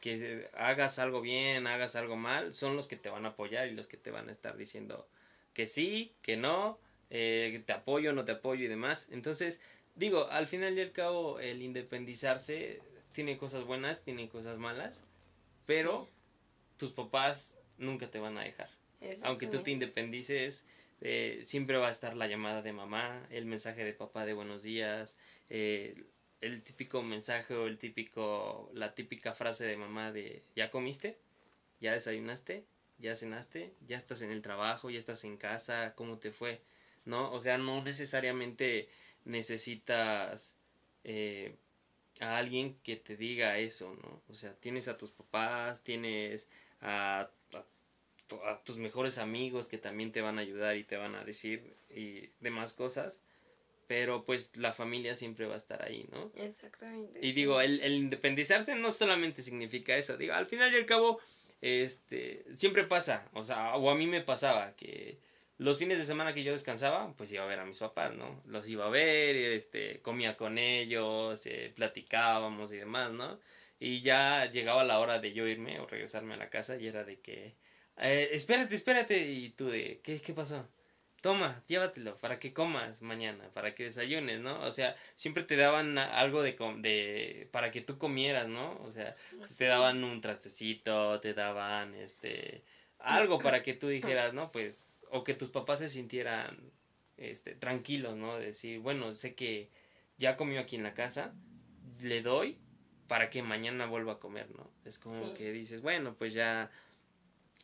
que hagas algo bien hagas algo mal son los que te van a apoyar y los que te van a estar diciendo que sí que no eh, te apoyo no te apoyo y demás. Entonces digo al final y al cabo el independizarse tiene cosas buenas tiene cosas malas pero tus papás nunca te van a dejar. Aunque tú te independices, eh, siempre va a estar la llamada de mamá, el mensaje de papá de buenos días, eh, el típico mensaje o el típico, la típica frase de mamá de ¿ya comiste? ¿Ya desayunaste? ¿Ya cenaste? ¿Ya estás en el trabajo? ¿Ya estás en casa? ¿Cómo te fue? ¿No? O sea, no necesariamente necesitas eh, a alguien que te diga eso, ¿no? O sea, tienes a tus papás, tienes a, tus mejores amigos que también te van a ayudar y te van a decir y demás cosas. Pero pues la familia siempre va a estar ahí, ¿no? Exactamente. Y digo, el, el independizarse no solamente significa eso. Digo, al final y al cabo, este, siempre pasa. O sea, o a mí me pasaba que los fines de semana que yo descansaba, pues iba a ver a mis papás, ¿no? Los iba a ver, este, comía con ellos, eh, platicábamos y demás, ¿no? Y ya llegaba la hora de yo irme o regresarme a la casa y era de que, eh, espérate, espérate, y tú de, ¿qué, qué pasó? Toma, llévatelo para que comas mañana, para que desayunes, ¿no? O sea, siempre te daban algo de, de para que tú comieras, ¿no? O sea, te daban un trastecito, te daban, este, algo para que tú dijeras, ¿no? Pues, o que tus papás se sintieran, este, tranquilos, ¿no? decir, bueno, sé que ya comió aquí en la casa, le doy para que mañana vuelva a comer, ¿no? Es como que dices, bueno, pues ya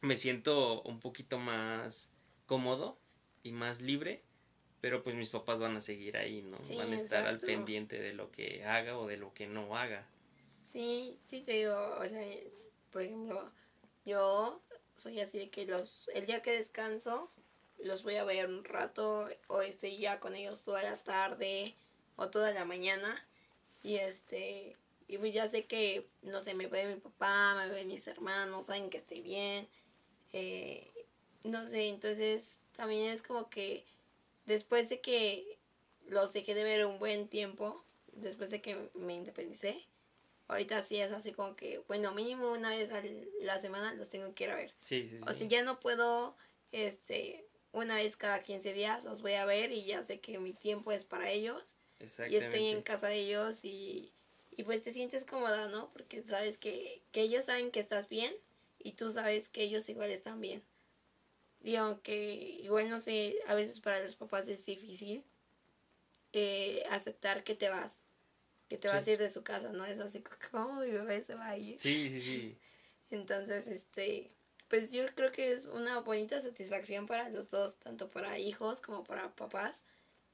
me siento un poquito más cómodo y más libre, pero pues mis papás van a seguir ahí, ¿no? van a estar al pendiente de lo que haga o de lo que no haga. Sí, sí te digo, o sea, por ejemplo, yo soy así de que los el día que descanso los voy a ver un rato o estoy ya con ellos toda la tarde o toda la mañana y este y pues ya sé que, no sé, me ve mi papá, me ve mis hermanos, saben que estoy bien. Eh, no sé, entonces también es como que después de que los dejé de ver un buen tiempo, después de que me independicé, ahorita sí es así como que, bueno, mínimo una vez a la semana los tengo que ir a ver. Sí, sí, O si ya no puedo, este, una vez cada 15 días los voy a ver y ya sé que mi tiempo es para ellos. Y estoy en casa de ellos y y pues te sientes cómoda, ¿no? Porque sabes que, que ellos saben que estás bien y tú sabes que ellos igual están bien. Y aunque igual no sé, a veces para los papás es difícil eh, aceptar que te vas, que te vas a ir de su casa, ¿no? Es así como mi bebé se va a ir. Sí, sí, sí. Entonces, este, pues yo creo que es una bonita satisfacción para los dos, tanto para hijos como para papás,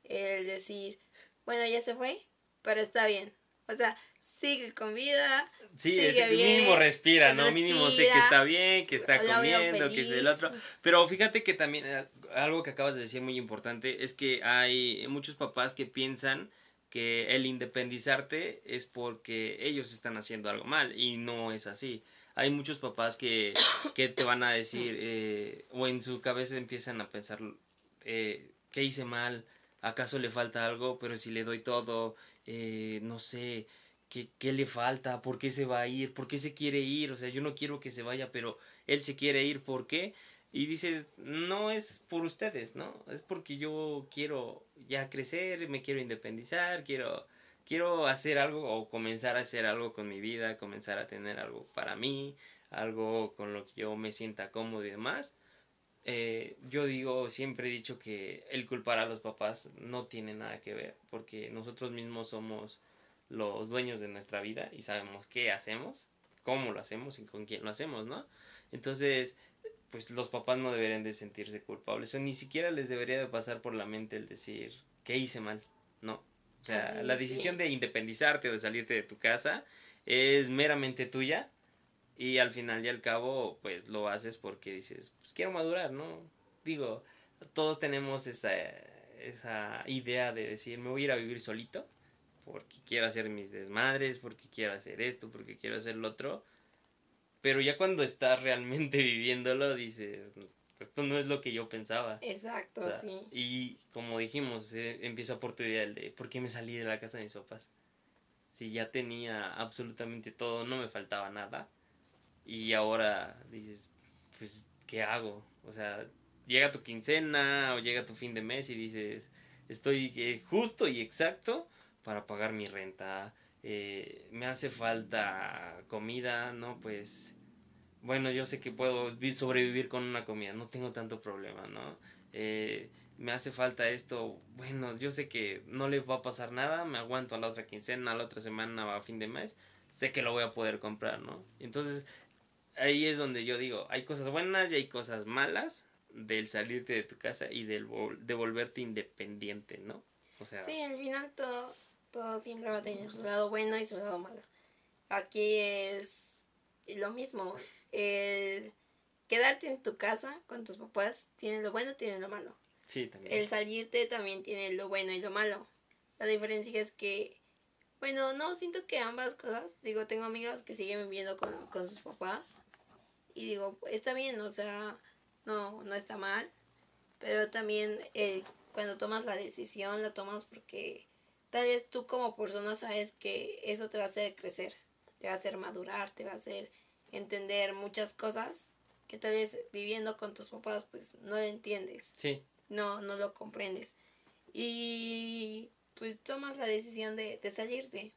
el decir, bueno, ya se fue, pero está bien. O sea, sigue con vida. Sí, es, mínimo respira, ¿no? Mínimo sé que está bien, que está comiendo, que es el otro. Pero fíjate que también eh, algo que acabas de decir muy importante es que hay muchos papás que piensan que el independizarte es porque ellos están haciendo algo mal y no es así. Hay muchos papás que, que te van a decir eh, o en su cabeza empiezan a pensar eh, ¿qué hice mal? ¿Acaso le falta algo? Pero si le doy todo, eh, no sé, ¿qué, ¿qué, le falta? ¿Por qué se va a ir? ¿Por qué se quiere ir? O sea, yo no quiero que se vaya, pero él se quiere ir, ¿por qué? Y dices, no es por ustedes, ¿no? Es porque yo quiero ya crecer, me quiero independizar, quiero quiero hacer algo o comenzar a hacer algo con mi vida, comenzar a tener algo para mí, algo con lo que yo me sienta cómodo y demás. Eh, yo digo, siempre he dicho que el culpar a los papás no tiene nada que ver, porque nosotros mismos somos los dueños de nuestra vida y sabemos qué hacemos, cómo lo hacemos y con quién lo hacemos, ¿no? Entonces, pues los papás no deberían de sentirse culpables, o ni siquiera les debería de pasar por la mente el decir, ¿qué hice mal? No. O sea, la decisión de independizarte o de salirte de tu casa es meramente tuya y al final y al cabo, pues lo haces porque dices, pues quiero madurar, ¿no? Digo, todos tenemos esa, esa idea de decir, me voy a ir a vivir solito porque quiero hacer mis desmadres, porque quiero hacer esto, porque quiero hacer lo otro. Pero ya cuando estás realmente viviéndolo, dices, esto no es lo que yo pensaba. Exacto, sí. Y como dijimos, eh, empieza por tu idea el de, ¿por qué me salí de la casa de mis papás? Si ya tenía absolutamente todo, no me faltaba nada. Y ahora dices, pues, ¿qué hago? O sea, llega tu quincena o llega tu fin de mes y dices, estoy eh, justo y exacto para pagar mi renta. Eh, me hace falta comida, ¿no? Pues bueno, yo sé que puedo sobrevivir con una comida, no tengo tanto problema, ¿no? Eh, me hace falta esto, bueno, yo sé que no le va a pasar nada, me aguanto a la otra quincena, a la otra semana, a fin de mes, sé que lo voy a poder comprar, ¿no? Entonces, ahí es donde yo digo, hay cosas buenas y hay cosas malas del salirte de tu casa y del de volverte independiente, ¿no? O sea... Sí, al final todo, todo siempre va a tener su lado bueno y su lado malo. Aquí es lo mismo, el quedarte en tu casa con tus papás tiene lo bueno, tiene lo malo. Sí, también. El salirte también tiene lo bueno y lo malo. La diferencia es que, bueno, no, siento que ambas cosas, digo, tengo amigas que siguen viviendo con, con sus papás y digo, está bien, o sea, no, no está mal, pero también eh, cuando tomas la decisión, la tomas porque tal vez tú como persona sabes que eso te va a hacer crecer, te va a hacer madurar, te va a hacer entender muchas cosas que tal vez viviendo con tus papás pues no lo entiendes. Sí. No, no lo comprendes. Y pues tomas la decisión de, de salirte.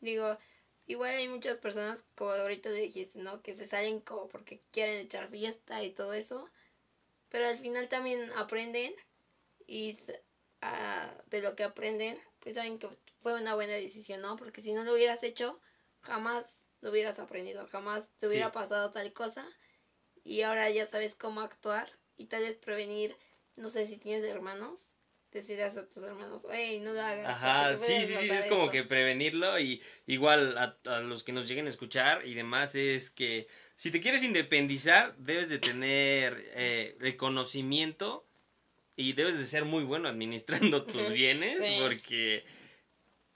Digo, igual hay muchas personas, como ahorita le dijiste, ¿no? Que se salen como porque quieren echar fiesta y todo eso. Pero al final también aprenden y ah, de lo que aprenden, pues saben que fue una buena decisión, ¿no? Porque si no lo hubieras hecho, jamás lo hubieras aprendido, jamás te hubiera pasado tal cosa y ahora ya sabes cómo actuar y tal vez prevenir, no sé si tienes hermanos, decirás a tus hermanos, hey, no lo hagas. Ajá, sí, sí, sí, es como que prevenirlo y igual a, a, los que nos lleguen a escuchar y demás es que si te quieres independizar debes de tener eh, el conocimiento y debes de ser muy bueno administrando tus bienes porque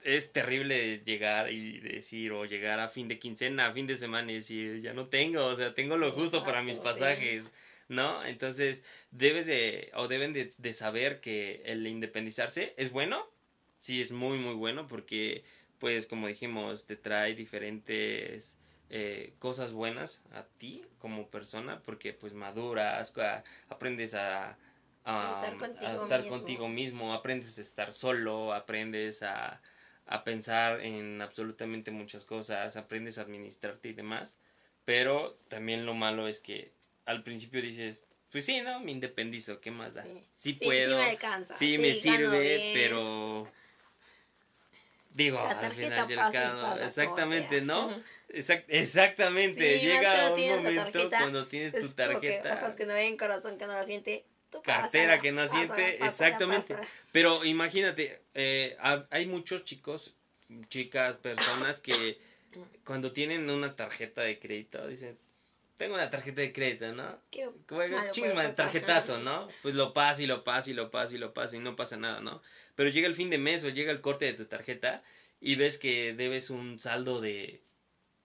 es terrible llegar y decir, o llegar a fin de quincena, a fin de semana y decir, ya no tengo, o sea, tengo lo justo para mis pasajes, ¿no? Entonces, debes de, o deben de, saber que el independizarse es bueno, sí es muy, muy bueno, porque, pues, como dijimos, te trae diferentes eh, cosas buenas a ti como persona, porque, pues, maduras, aprendes a... estar, a estar contigo mismo, aprendes a estar solo, aprendes a, a pensar en absolutamente muchas cosas, aprendes a administrarte y demás, pero también lo malo es que al principio dices, pues sí, ¿no? Me independizo, ¿qué más da? Sí, puedo. Sí me alcanza. Sí, me sirve, pero digo, al final llega exactamente, ¿no? exactamente, llega un momento cuando tienes tu tarjeta. ojos que no ven, corazón que no la siente, cartera que no siente, exactamente. Pero imagínate, eh, hay muchos chicos, chicas, personas que cuando tienen una tarjeta de crédito dicen, tengo una tarjeta de crédito, ¿no? Chisma, tarjetazo, ¿no? Pues lo paso y lo paso y lo paso y lo paso y no pasa nada, ¿no? Pero llega el fin de mes o llega el corte de tu tarjeta y ves que debes un saldo de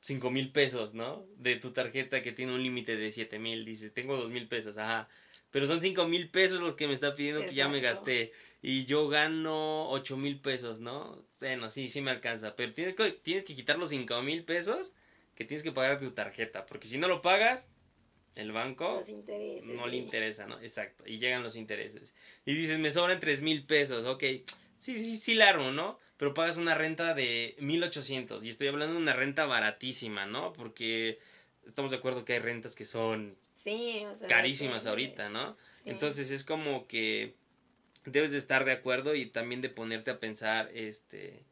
cinco mil pesos, ¿no? De tu tarjeta que tiene un límite de siete mil, dices, tengo dos mil pesos, ajá pero son cinco mil pesos los que me está pidiendo que ya me gasté y yo gano ocho mil pesos, ¿no? Bueno, sí, sí me alcanza, pero tienes que, tienes que quitar los cinco mil pesos que tienes que pagar tu tarjeta, porque si no lo pagas, el banco no le interesa, ¿no? Exacto, y llegan los intereses. Y dices, me sobran tres mil pesos, ok, sí, sí, sí, largo, ¿no? pero pagas una renta de 1800 y estoy hablando de una renta baratísima, ¿no? Porque estamos de acuerdo que hay rentas que son Sí, o sea, carísimas ahorita, ¿no? Sí. Entonces es como que debes de estar de acuerdo y también de ponerte a pensar este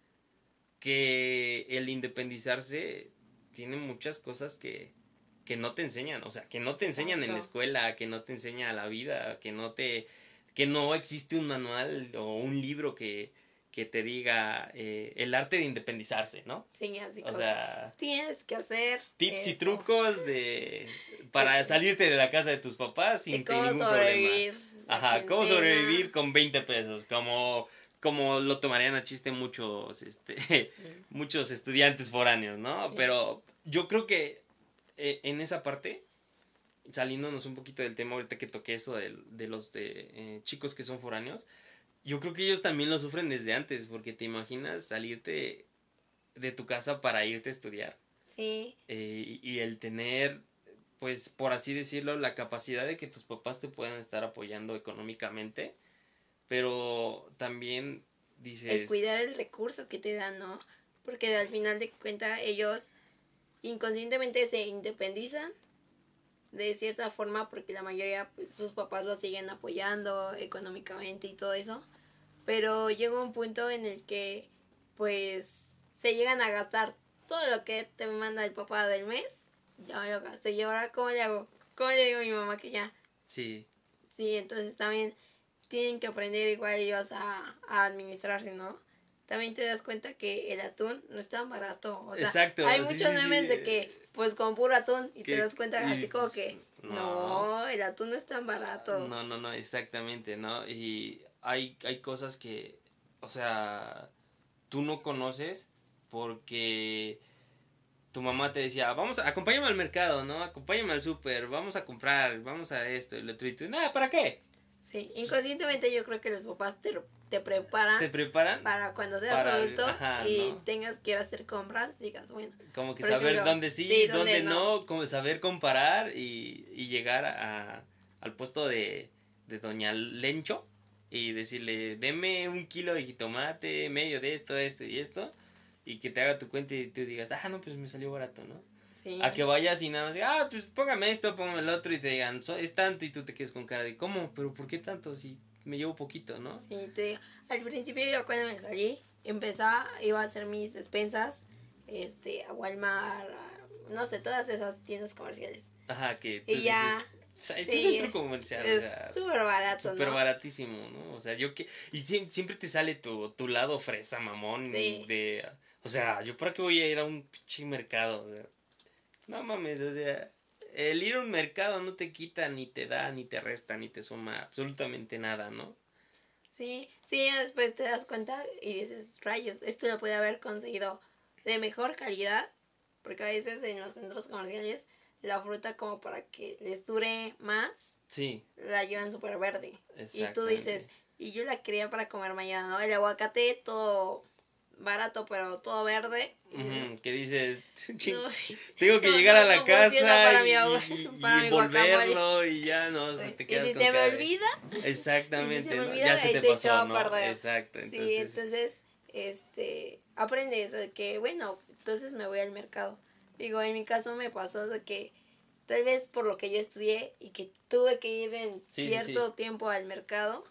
que el independizarse tiene muchas cosas que que no te enseñan, o sea, que no te enseñan en la escuela, que no te enseña la vida, que no te que no existe un manual o un libro que que te diga eh, el arte de independizarse, ¿no? Sí, así O como sea, tienes que hacer tips y trucos de para De- salirte de la casa de tus papás sin cómo ningún sobrevivir. problema. Ajá, cómo sobrevivir con 20 pesos, como como lo tomarían a chiste muchos este muchos estudiantes foráneos, ¿no? Sí. Pero yo creo que eh, en esa parte saliéndonos un poquito del tema ahorita que toqué eso de, de los de, eh, chicos que son foráneos, yo creo que ellos también lo sufren desde antes, porque te imaginas salirte de tu casa para irte a estudiar. Sí, eh, y, el tener, pues por así decirlo, la capacidad de que tus papás te puedan estar apoyando económicamente, pero también dices... el cuidar el recurso que te dan, ¿no? Porque al final de cuentas ellos inconscientemente se independizan de cierta forma porque la mayoría pues sus papás los siguen apoyando económicamente y todo eso pero llega un punto en el que pues se llegan a gastar todo lo que te manda el papá del mes ya me lo gasté y ahora cómo le hago cómo le digo a mi mamá que ya Sí, Sí, entonces también tienen que aprender igual ellos a, a administrarse, ¿no? También te das cuenta que el atún no es tan barato. O sea, Exacto, hay sí, muchos sí, sí. memes de que, pues con puro atún, y Que- te das cuenta así como pues, que, no. no. el atún no es tan barato. No, no, no, exactamente, ¿no? Y hay, hay cosas que, o sea, tú no conoces porque tu mamá te decía, vamos, a- acompáñame al mercado, ¿no? Acompáñame al súper, vamos a comprar, vamos a esto y lo otro. Y tú, nada, ¿para qué? Sí, inconscientemente yo creo que los papás te, te preparan ¿Te preparan? para cuando seas Para- adulto ajá, y ¿no? tengas que ir a hacer compras, digas, bueno, Como que saber ejemplo, dónde sí, sí, dónde, dónde no, no. como saber comparar y, y llegar a, al puesto de, de Doña Lencho y decirle, deme un kilo de jitomate, medio de esto, esto y esto, y que te haga tu cuenta y tú digas, ah, no, pues me salió barato, ¿no? sí. A que vayas y nada más, ah, pues póngame esto, póngame el otro y te digan, "So- es tanto y tú te quedes con cara de, ¿cómo? ¿Pero por qué tanto? Si me llevo poquito, ¿no? Sí, te digo, al principio yo cuando me salí, empezaba, iba a hacer mis despensas, este, a Walmart, a- no sé, todas esas tiendas comerciales. Ajá, que tú Y ya, dices, o sea, ese sí, es un truco comercial, o es sea, súper barato, Súper ¿no? baratísimo, ¿no? O sea, yo que... Y sie- siempre te sale tu, tu lado fresa, mamón, Sí. de... O sea, ¿yo para qué voy a ir a un pinche mercado? O sea, no mames, o sea... El ir a un mercado no te quita, ni te da, ni te resta, ni te suma absolutamente nada, ¿no? Sí, sí, después te das cuenta y dices, rayos, esto lo puede haber conseguido de mejor calidad, porque a veces en los centros comerciales la fruta como para que les dure más, Sí, la llevan súper verde. Y tú dices, y yo la quería para comer mañana, ¿no? El aguacate todo barato, pero todo verde. y Ujú, dices, que dices, "Ching, "No". tengo que no, llegar no, a la no casa para y, mi y- para y mi envolverlo y ya no, o sea, te y quedas si con se me cara de- olvida, Exactamente, Y si se me olvida, ya se te se pasó, ¿no? Exacto, sí, entonces, entonces, este, aprendes de que, bueno, entonces me voy al mercado. Digo, en mi caso me pasó de que tal vez por lo que yo estudié y que tuve que ir en Sí, sí, cierto sí. tiempo al mercado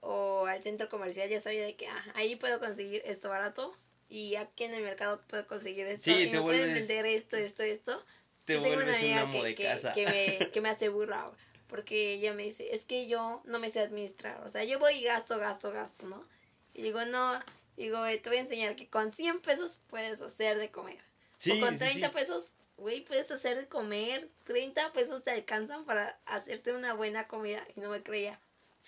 o al centro comercial, ya sabía de que ah, ahí puedo conseguir esto barato y aquí en el mercado puedo conseguir esto Sí, y me pueden vuelves- vender esto, esto, esto. te Yo tengo una un amiga que, que, que me, que me hace burla porque ella me dice, es que yo no me sé administrar, o sea, yo voy y gasto, gasto, gasto, ¿no? Y digo, no, digo, "Eh, te voy a enseñar que con 100 pesos puedes hacer de comer. Sí, o con sí, 30 sí. pesos, güey, puedes hacer de comer, 30 pesos te alcanzan para hacerte una buena comida. Y no me creía.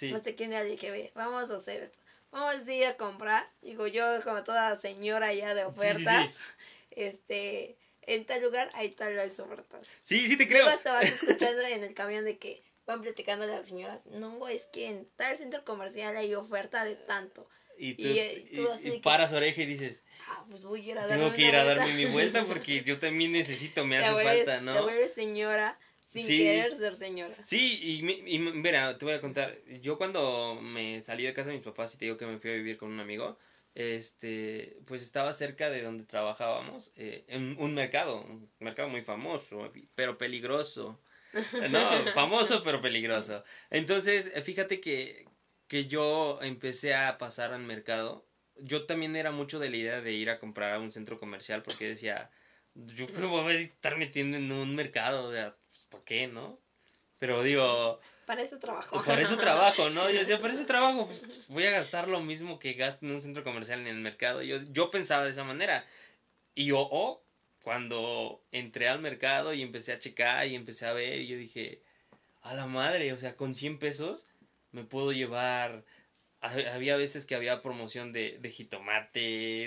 No sé quién le dije, ve, vamos a hacer esto. Vamos a ir a comprar. Digo, yo como toda señora ya de ofertas, este, en tal lugar hay tal las ofertas. Sí, sí te creo. Luego estabas escuchando en el camión de que van platicando las señoras, no, es que en tal centro comercial hay oferta de tanto. Y tú, y, tú y- así y de que- paras oreja y dices, Ah, pues voy a ir a darme tengo que ir a vuelta". darme mi vuelta porque yo también necesito, me te hace vuelves, falta, Te ¿no? vuelves señora sin Sí. querer ser señora. Sí, y mira, te voy a contar, yo cuando me salí de casa de mis papás y te digo que me fui a vivir con un amigo, este, pues estaba cerca de donde trabajábamos, eh, en un mercado, un mercado muy famoso, pero peligroso. No, famoso pero peligroso. Entonces, fíjate que, que yo empecé a pasar al mercado. Yo también era mucho de la idea de ir a comprar a un centro comercial porque decía, yo creo que voy a estar metiendo en un mercado, o sea, pues, ¿por qué, no? Pero digo, para eso trabajo. Para eso trabajo, ¿no? Yo decía, para eso trabajo, pues, voy a gastar lo mismo que gasto en un centro comercial en el mercado. Yo, yo pensaba de esa manera. Y yo, oh, cuando entré al mercado y empecé a checar y empecé a ver, y yo dije, a la madre, o sea, con 100 pesos me puedo llevar. Había veces que había promoción de, de jitomate,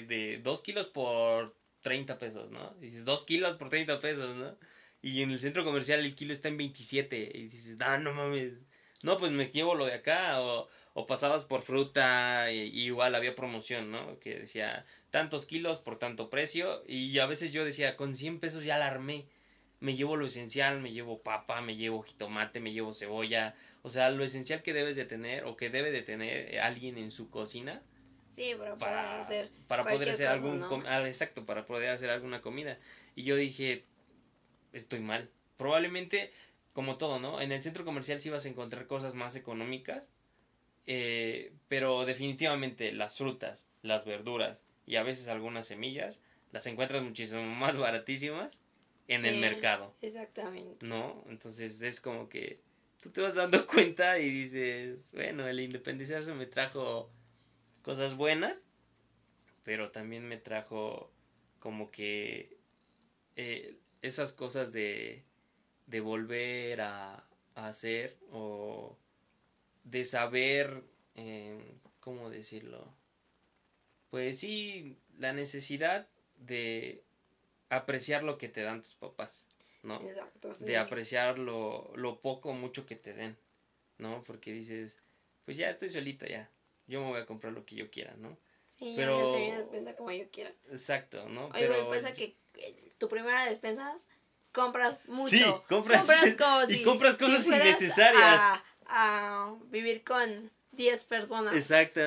de 2 kilos por 30 pesos, ¿no? dices, 2 kilos por 30 pesos, ¿no? Y en el centro comercial el kilo está en 27. Y dices, ah, no mames. No, pues me llevo lo de acá. O, o pasabas por fruta. Y, igual había promoción, ¿no? Que decía tantos kilos por tanto precio. Y a veces yo decía, con 100 pesos ya la armé. Me llevo lo esencial, me llevo papa, me llevo jitomate, me llevo cebolla. O sea, lo esencial que debes de tener o que debe de tener alguien en su cocina. Sí, para, poder hacer. Para poder hacer algún. Ah, exacto, para poder hacer alguna comida. Y yo dije, estoy mal. Probablemente, como todo, ¿no? En el centro comercial sí vas a encontrar cosas más económicas, eh, pero definitivamente las frutas, las verduras y a veces algunas semillas las encuentras muchísimo más baratísimas en el mercado. Exactamente. ¿No? Entonces es como que tú te vas dando cuenta y dices, bueno, el independizarse me trajo cosas buenas, pero también me trajo como que eh, esas cosas de, de volver a, hacer o de saber, eh, ¿cómo decirlo? Pues sí, la necesidad de apreciar lo que te dan tus papás, ¿no? Exacto, De apreciar lo, lo poco o mucho que te den, ¿no? Porque dices, pues ya estoy solita ya, yo me voy a comprar lo que yo quiera, ¿no? Sí, pero... yo me despensa como yo quiera. Exacto, ¿no? Oye, pero... pasa que tu primera despensa compras mucho. Sí, compras, como y compras cosas innecesarias. A, vivir con 10 personas. Exacto.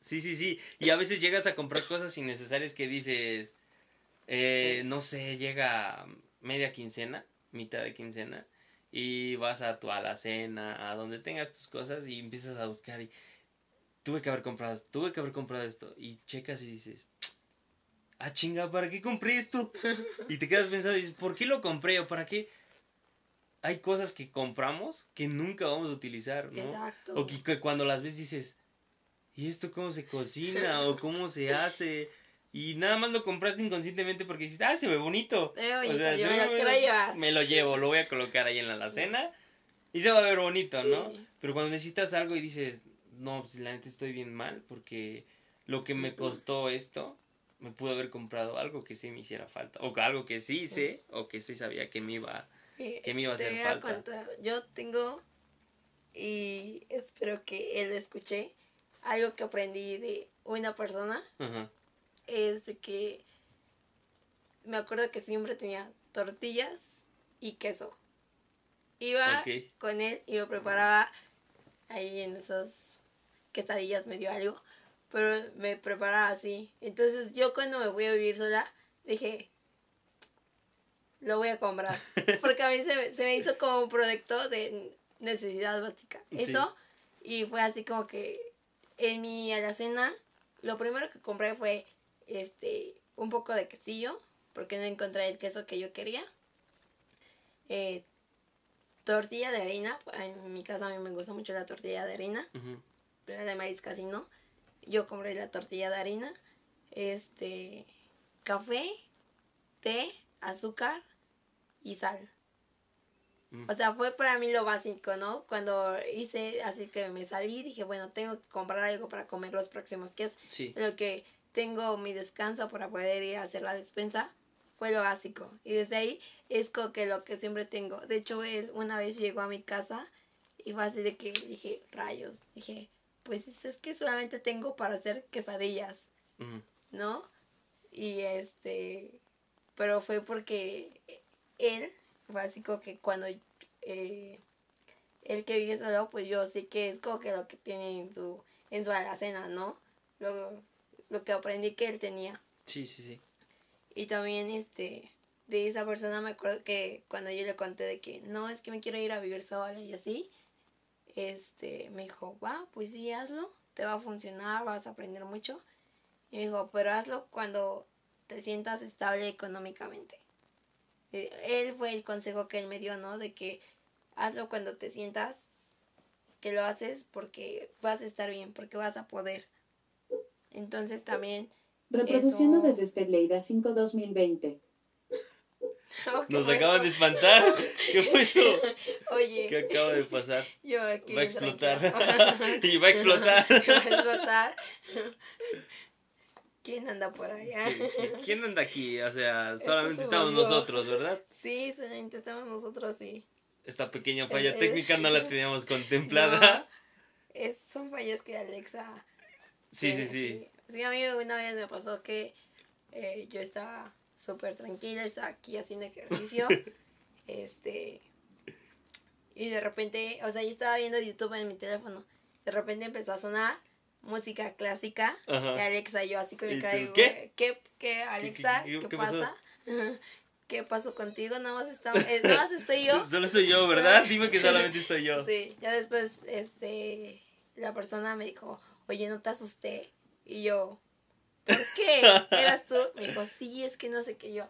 Sí, sí, sí. Y a veces llegas a comprar cosas innecesarias que dices, eh, no sé, llega media quincena, mitad de quincena, y vas a tu alacena, a donde tengas tus cosas y empiezas a buscar y tuve que haber comprado, tuve que haber comprado esto y checas y dices, ah, chinga, ¿para qué compré esto? Y te quedas pensando, ¿por qué lo compré o para qué? Hay cosas que compramos que nunca vamos a utilizar, ¿no? Exacto. O que, cuando las ves dices, ¿y esto cómo se cocina? ¿O cómo se hace? Y nada más lo compraste inconscientemente porque dices, ah, se ve bonito. o sea, yo me, lo quiero llevar. Me lo llevo, lo voy a colocar ahí en la alacena y se va a ver bonito, ¿no? Pero cuando necesitas algo y dices, no, pues la neta estoy bien mal porque lo que me costó esto me pudo haber comprado algo que sí me hiciera falta o algo que sí hice o que sí sabía que me iba que me iba a hacer falta. Yo tengo y espero que él escuche algo que aprendí de una persona es de que me acuerdo que siempre tenía tortillas y queso. Iba con él y me preparaba ahí en esas quesadillas me dio algo pero me preparaba así. Entonces yo cuando me fui a vivir sola, dije, lo voy a comprar. Porque a mí se, se me hizo como un producto de necesidad básica. Eso, y fue así como que en mi alacena, lo primero que compré fue este un poco de quesillo, porque no encontré el queso que yo quería. Eh, tortilla de harina, en mi casa a mí me gusta mucho la tortilla de harina, pero la de maíz casi no yo compré la tortilla de harina, este, café, té, azúcar y sal. Mm. O sea, fue para mí lo básico, ¿no? Cuando hice, así que me salí, dije, bueno, tengo que comprar algo para comer los próximos días. Sí. Lo que tengo mi descanso para poder ir a hacer la despensa fue lo básico. Y desde ahí es como que lo que siempre tengo. De hecho, él una vez llegó a mi casa y fue así de que dije, rayos, dije, pues es que solamente tengo para hacer quesadillas, ¿no? Y este, pero fue porque él, básico que cuando eh, él que vive solo, pues yo sé que es como que lo que tiene en su, en su alacena, ¿no? Luego, lo que aprendí que él tenía. Sí, sí, sí. Y también, este, de esa persona me acuerdo que cuando yo le conté de que no, es que me quiero ir a vivir sola y así, este, me dijo, va, pues sí, hazlo, te va a funcionar, vas a aprender mucho. Y me dijo, pero hazlo cuando te sientas estable económicamente. Él fue el consejo que él me dio, ¿no? De que hazlo cuando te sientas que lo haces porque vas a estar bien, porque vas a poder. Entonces también... Reproduciendo desde Stebleida 5 2020. Nos acaban de espantar. ¿Qué fue eso? Oye. ¿Qué acaba de pasar? Yo aquí va a explotar. y va a explotar. va a explotar. ¿Quién anda por allá? ¿Quién anda aquí? O sea, solamente estamos nosotros, ¿verdad? Sí, solamente estamos nosotros, sí. Esta pequeña falla técnica no la teníamos contemplada. es, son fallas que Alexa... Sí, sí, sí, sí. a mí una vez me pasó que eh, yo estaba súper tranquila, estaba aquí haciendo ejercicio. este. Y de repente, o sea, yo estaba viendo YouTube en mi teléfono. De repente empezó a sonar música clásica de Alexa. Yo así con mi cara, ¿qué? ¿qué? ¿Qué, Alexa? ¿Qué, pasa? ¿Qué pasó contigo? Nada más, estamos, eh, nada más estoy yo. Solo estoy yo, ¿verdad? Dime que solamente estoy yo. Sí, ya después, este, la persona me dijo, oye, no te asusté. Y yo, ¿por qué? ¿Eras tú? Me dijo, sí, es que no sé qué yo.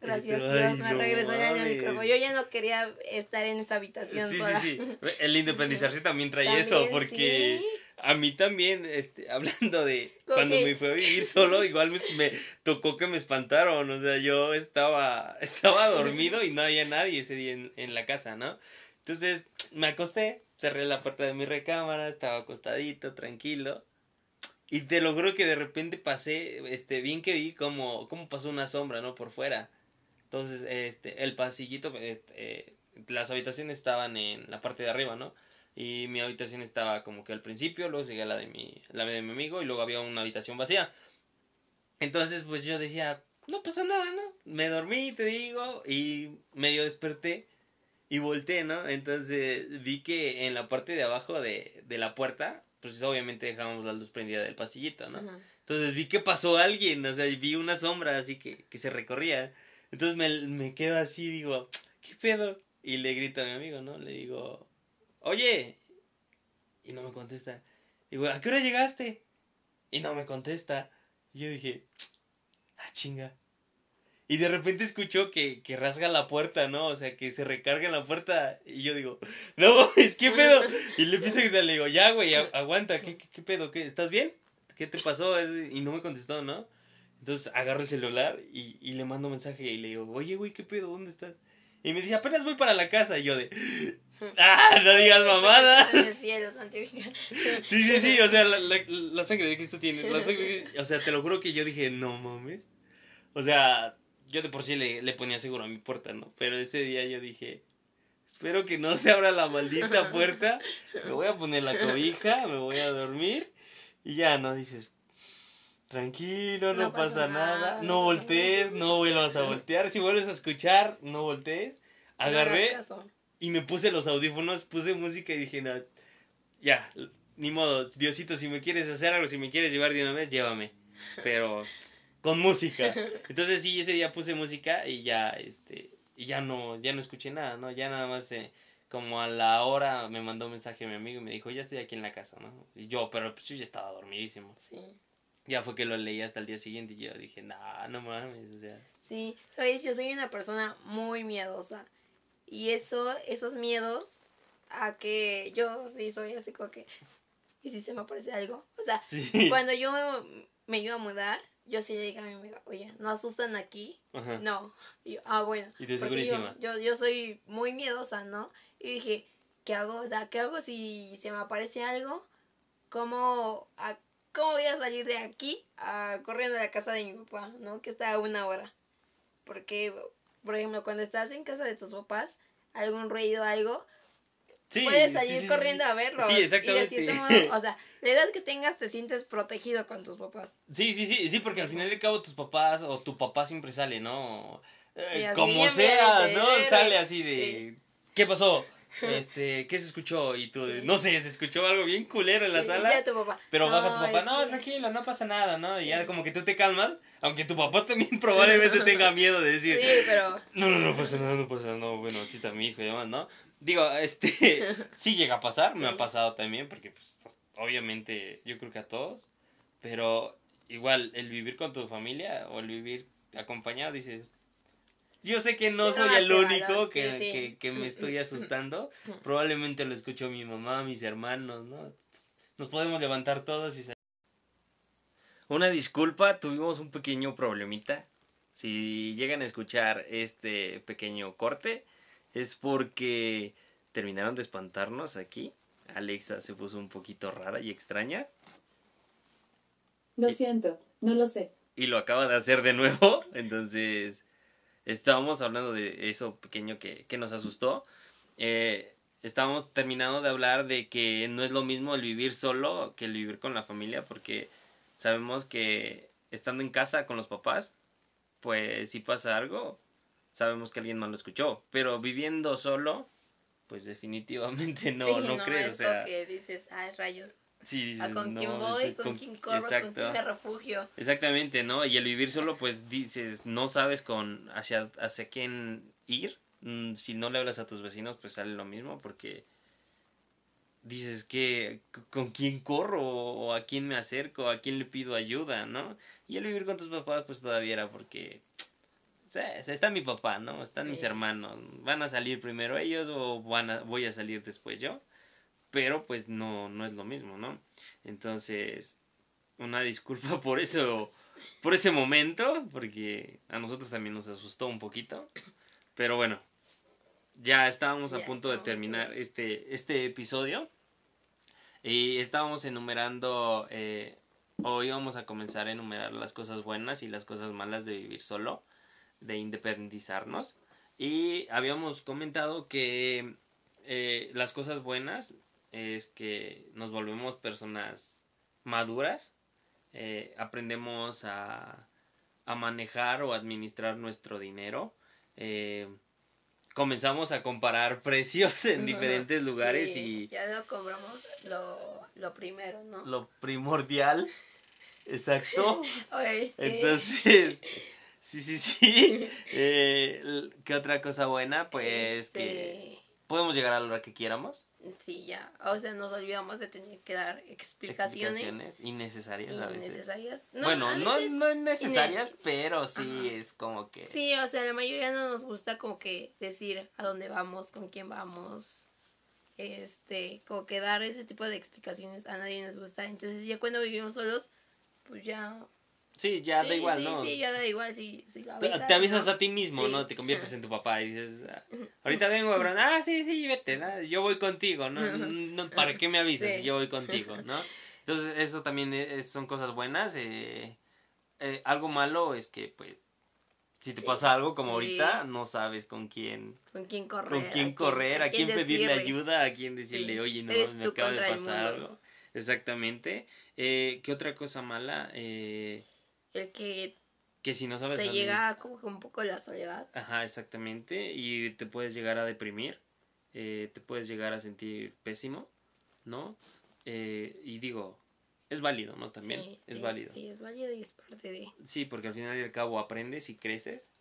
Gracias Dios, me regresó ya el micrófono. Yo ya no quería estar en esa habitación sí, Sí, sí, El independizarse también trae eso, porque a mí también, este, hablando de cuando me fui a vivir solo, igual me, tocó que me espantaron. O sea, yo estaba, estaba dormido y no había nadie ese día en, en la casa, ¿no? Entonces me acosté, cerré la puerta de mi recámara, estaba acostadito, tranquilo. Y te lo juro que de repente pasé, este, bien que vi como, como pasó una sombra, ¿no? Por fuera. Entonces, este, el pasillito, este, las habitaciones estaban en la parte de arriba, ¿no? Y mi habitación estaba como que al principio, luego seguía la de mi, la de mi amigo y luego había una habitación vacía. Entonces, pues yo decía, no pasa nada, ¿no? Me dormí, te digo, y medio desperté y volteé, ¿no? Entonces vi que en la parte de abajo de, de la puerta pues obviamente dejábamos la luz prendida del pasillito, ¿no? Entonces vi que pasó alguien, o sea, vi una sombra así que, que se recorría. Entonces me, me quedo así, digo, ¿qué pedo? Y le grito a mi amigo, ¿no? Le digo, oye. Y no me contesta. Digo, ¿a qué hora llegaste? Y no me contesta. Y yo dije, ah, chinga. Y de repente escucho que, que rasga la puerta, ¿no? O sea, que se recarga en la puerta. Y yo digo, no, es ¿qué pedo? Y le empiezo a gritar, le digo, ya, güey, aguanta, ¿qué, qué, pedo? ¿Qué, ¿Estás bien? ¿Qué te pasó? Y no me contestó, ¿no? Entonces agarro el celular y, y le mando un mensaje y le digo, oye, güey, ¿qué pedo? ¿Dónde estás? Y me dice, apenas voy para la casa. Y yo de, ¡ah, no digas mamadas! Sí, sí, sí, o sea, la, la, sangre de Cristo tiene. La sangre, o sea, te lo juro que yo dije, no mames. O sea, yo de por sí le, le ponía seguro a mi puerta, ¿no? Pero ese día yo dije, espero que no se abra la maldita puerta, me voy a poner la cobija, me voy a dormir y ya, ¿no? Dices, tranquilo, no, pasa, nada, no voltees, no vuelvas a voltear, si vuelves a escuchar, no voltees. Agarré y me puse los audífonos, puse música y dije, no, ya, ni modo, Diosito, si me quieres hacer algo, si me quieres llevar de una vez, llévame. Pero con música. Entonces sí, ese día puse música y ya, este, y ya no, ya no escuché nada, ¿no? Ya nada más, eh, como a la hora me mandó un mensaje a mi amigo y me dijo, ya estoy aquí en la casa, ¿no? Y yo, pero pues yo ya estaba dormidísimo. Sí. Ya fue que lo leí hasta el día siguiente y yo dije, nah, no mames, o sea. Sí, sabes, yo soy una persona muy miedosa. Y eso, esos miedos a que yo sí soy así como que, ¿y si se me aparece algo? O sea, cuando yo me, me iba a mudar, yo sí le dije a mi amiga, oye, ¿no asustan aquí? No. Y yo, ah, bueno. Y yo, yo, yo, soy muy miedosa, ¿no? Y dije, ¿qué hago? O sea, ¿qué hago si se me aparece algo? ¿Cómo, a, cómo voy a salir de aquí a, corriendo a la casa de mi papá, ¿no? Que está a una hora. Porque, por ejemplo, cuando estás en casa de tus papás, algún ruido, algo, puedes salir corriendo a verlo. Sí, exactamente. Y de modo, o sea, la edad que tengas te sientes protegido con tus papás. Sí, sí, sí, sí, porque al final y al cabo tus papás o tu papá siempre sale, ¿no? Eh, como sea, ¿no? Sale así de... ¿Qué pasó? este, ¿qué se escuchó? Y tú, no sé, se escuchó algo bien culero en la sala. ya tu papá. Pero "No, baja tu papá, no, que- tranquilo, no pasa nada, ¿no? Y ya como que tú te calmas, aunque tu papá también probablemente tenga miedo de decir, Sí, pero no, no, no pasa nada, no pasa nada, no, bueno, aquí está mi hijo y demás, ¿no? Digo, este, sí llega a pasar, me Sí. ha pasado también, porque pues, obviamente yo creo que a todos, pero igual el vivir con tu familia o el vivir acompañado, dices, yo sé que no Tiene soy el único que, sí, sí. que, que me estoy asustando, probablemente lo escuchó mi mamá, mis hermanos, ¿no? Nos podemos levantar todos y salir. Una disculpa, tuvimos un pequeño problemita. Si llegan a escuchar este pequeño corte, es porque terminaron de espantarnos aquí. Alexa se puso un poquito rara y extraña Lo siento, no lo sé. y lo acaba de hacer de nuevo. Entonces, estábamos hablando de eso pequeño que, que nos asustó. Eh, estábamos terminando de hablar de que no es lo mismo el vivir solo que el vivir con la familia, porque sabemos que estando en casa con los papás, pues si pasa algo, sabemos que alguien más lo escuchó. Pero viviendo solo, pues definitivamente no, sí, no, no, crees. O es sea, lo que dices, ay, rayos, sí, dices, ¿a con no, quién voy? ¿Con, quién corro? ¿Con quién me refugio? Exactamente, ¿no? Y el vivir solo, pues dices, no sabes con hacia, hacia quién ir. Mm, Si no le hablas a tus vecinos, pues sale lo mismo, porque dices que con quién corro o a quién me acerco, a quién le pido ayuda, ¿no? Y el vivir con tus papás, pues todavía era porque sea, está mi papá, ¿no? Están mis Sí. hermanos. ¿Van a salir primero ellos o van a, voy a salir después yo? Pero pues no, no es lo mismo, ¿no? Entonces, una disculpa por eso, por ese momento, porque a nosotros también nos asustó un poquito. Pero bueno, ya estábamos a Ya punto de terminar bien. este, este episodio. Y estábamos enumerando, eh, o íbamos a comenzar a enumerar las cosas buenas y las cosas malas de vivir solo, de independizarnos. Y habíamos comentado que eh, las cosas buenas es que nos volvemos personas maduras, eh, aprendemos a, a manejar o administrar nuestro dinero, eh, comenzamos a comparar precios en diferentes lugares Sí, y Ya lo cobramos lo, lo primero, ¿no? lo primordial, exacto. Oye, Entonces, sí, sí, sí. Eh, ¿Qué otra cosa buena? Pues que este, podemos llegar a la hora que quieramos. Sí, ya. O sea, nos olvidamos de tener que dar explicaciones, innecesarias a veces. innecesarias. bueno, a no, veces- no innecesarias, pero sí Ajá. es como que... Sí, o sea, la mayoría no nos gusta como que decir a dónde vamos, con quién vamos. Este, como que dar ese tipo de explicaciones a nadie nos gusta. Entonces, ya cuando vivimos solos, pues ya. Sí, ya sí, da igual, sí, ¿no? Sí, ya da igual si, si lo Te- avisas, te avisas ¿no? a ti mismo, Sí. ¿no? Te conviertes en tu papá y dices, "Ah, ahorita vengo, Abraham, ah, sí, sí, vete, ¿no? yo voy contigo, ¿no? No, ¿Para qué me avisas Sí. si yo voy contigo, ¿no? Entonces, eso también es- son cosas buenas. eh, eh, algo malo es que, pues, si te Sí, pasa algo como sí. ahorita, no sabes con quién, Con quién correr. con quién a correr, a quién, pedirle ayuda, a quién decirle, Sí, oye, no, me acaba de pasar algo. Exactamente. Eh, ¿Qué otra cosa mala? Eh, El que que si no sabes te llega como que un poco la soledad. Ajá, exactamente. Y te puedes llegar a deprimir. eh, te puedes llegar a sentir pésimo, ¿no? Eh, y digo, es válido, ¿no? También Sí, es sí, válido. Sí, es válido y es parte de. Sí, porque al final y al cabo aprendes y creces.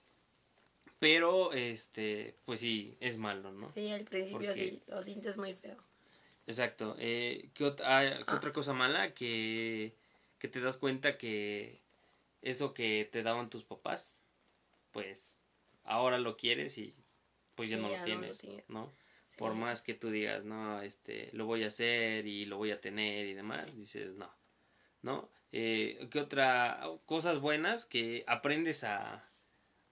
Pero, este, pues sí, es malo, ¿no? Sí, al principio Porque- sí lo sientes muy feo. Exacto. Eh, ¿qué, ot- ah, qué otra cosa mala? Que, que te das cuenta que eso que te daban tus papás, pues ahora lo quieres y pues ya Sí, no ya lo no lo tienes, tienes. ¿no? Sí. Por más que tú digas, no, este, lo voy a hacer y lo voy a tener y demás, dices, no, ¿no? Eh, ¿Qué otra? Cosas buenas que aprendes a,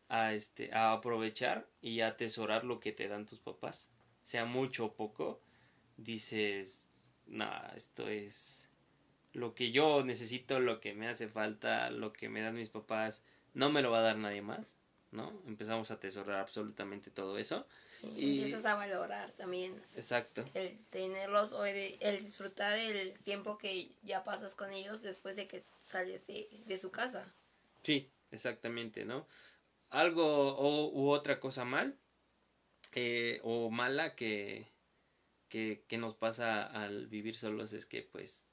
a, este, a aprovechar y a atesorar lo que te dan tus papás, sea mucho o poco, dices, no, esto es lo que yo necesito, lo que me hace falta, lo que me dan mis papás, no me lo va a dar nadie más, ¿no? Empezamos a atesorar absolutamente todo eso. Y y- empiezas a valorar también Exacto. el tenerlos o el, el disfrutar el tiempo que ya pasas con ellos después de que sales de, de su casa. Sí, exactamente, ¿no? Algo o, u otra cosa mal eh, o mala que, que, que nos pasa al vivir solos es que pues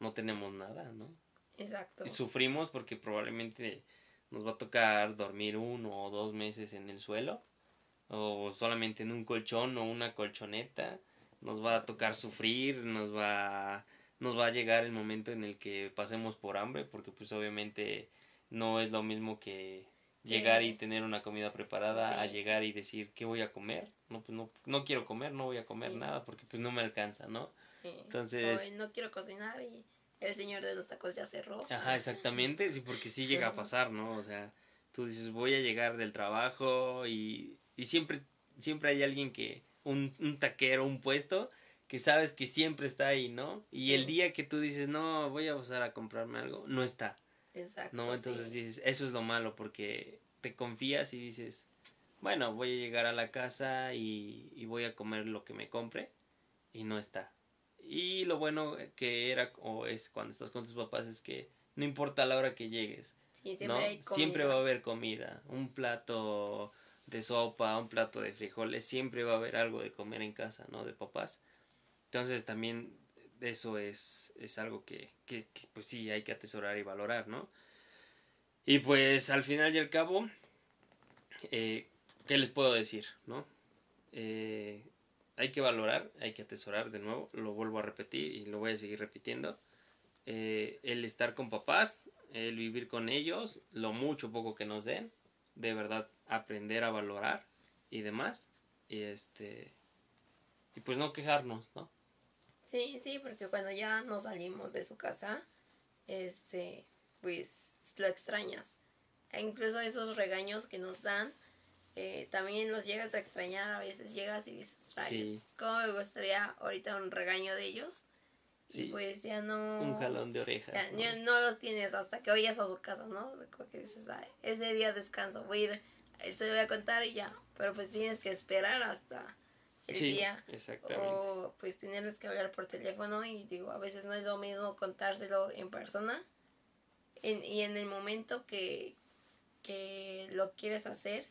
no tenemos nada, ¿no? Exacto. Y sufrimos porque probablemente nos va a tocar dormir uno o dos meses en el suelo o solamente en un colchón o una colchoneta. Nos va a tocar sufrir, nos va nos va a llegar el momento en el que pasemos por hambre porque pues obviamente no es lo mismo que llegar y tener una comida preparada a llegar y decir qué voy a comer no pues no no quiero comer no voy a comer Sí. nada porque pues no me alcanza no Sí. entonces- O no quiero cocinar y el señor de los tacos ya cerró. Ajá, exactamente, sí, porque sí llega a pasar, ¿no? O sea, tú dices, voy a llegar del trabajo y, y siempre, siempre hay alguien que, un, un taquero, un puesto, que sabes que siempre está ahí, ¿no? Y el día que tú dices, no, voy a pasar a comprarme algo, no está, Exacto. ¿no? Entonces sí. dices, eso es lo malo, porque te confías y dices, bueno, voy a llegar a la casa y, y voy a comer lo que me compre, y no está. Y lo bueno que era o es cuando estás con tus papás es que no importa la hora que llegues, Sí, siempre ¿no? hay comida. Siempre va a haber comida, un plato de sopa, un plato de frijoles, siempre va a haber algo de comer en casa, ¿no? De papás. Entonces también eso es, es algo que, que, que, pues sí hay que atesorar y valorar, ¿no? Y pues al final y al cabo, eh, ¿qué les puedo decir, no? Eh, hay que valorar, hay que atesorar de nuevo, lo vuelvo a repetir y lo voy a seguir repitiendo. Eh, el estar con papás, el vivir con ellos, lo mucho poco que nos den, de verdad aprender a valorar y demás. Y este y pues no quejarnos, ¿no? Sí, sí, porque cuando ya nos salimos de su casa, este, pues lo extrañas. E incluso esos regaños que nos dan, eh, también los llegas a extrañar. A veces llegas y dices, rayos, Sí. ¿cómo me gustaría ahorita un regaño de ellos? Sí. Y pues ya no. Un jalón de orejas. Ya, ¿no? ya no los tienes hasta que vayas a su casa, ¿no? Como que dices, "Ay, ese día descanso, voy a ir, él se lo voy a contar y ya. Pero pues tienes que esperar hasta el Sí, día. exactamente. O pues tenerles que hablar por teléfono y digo, a veces no es lo mismo contárselo en persona. En- y en el momento que, que lo quieres hacer,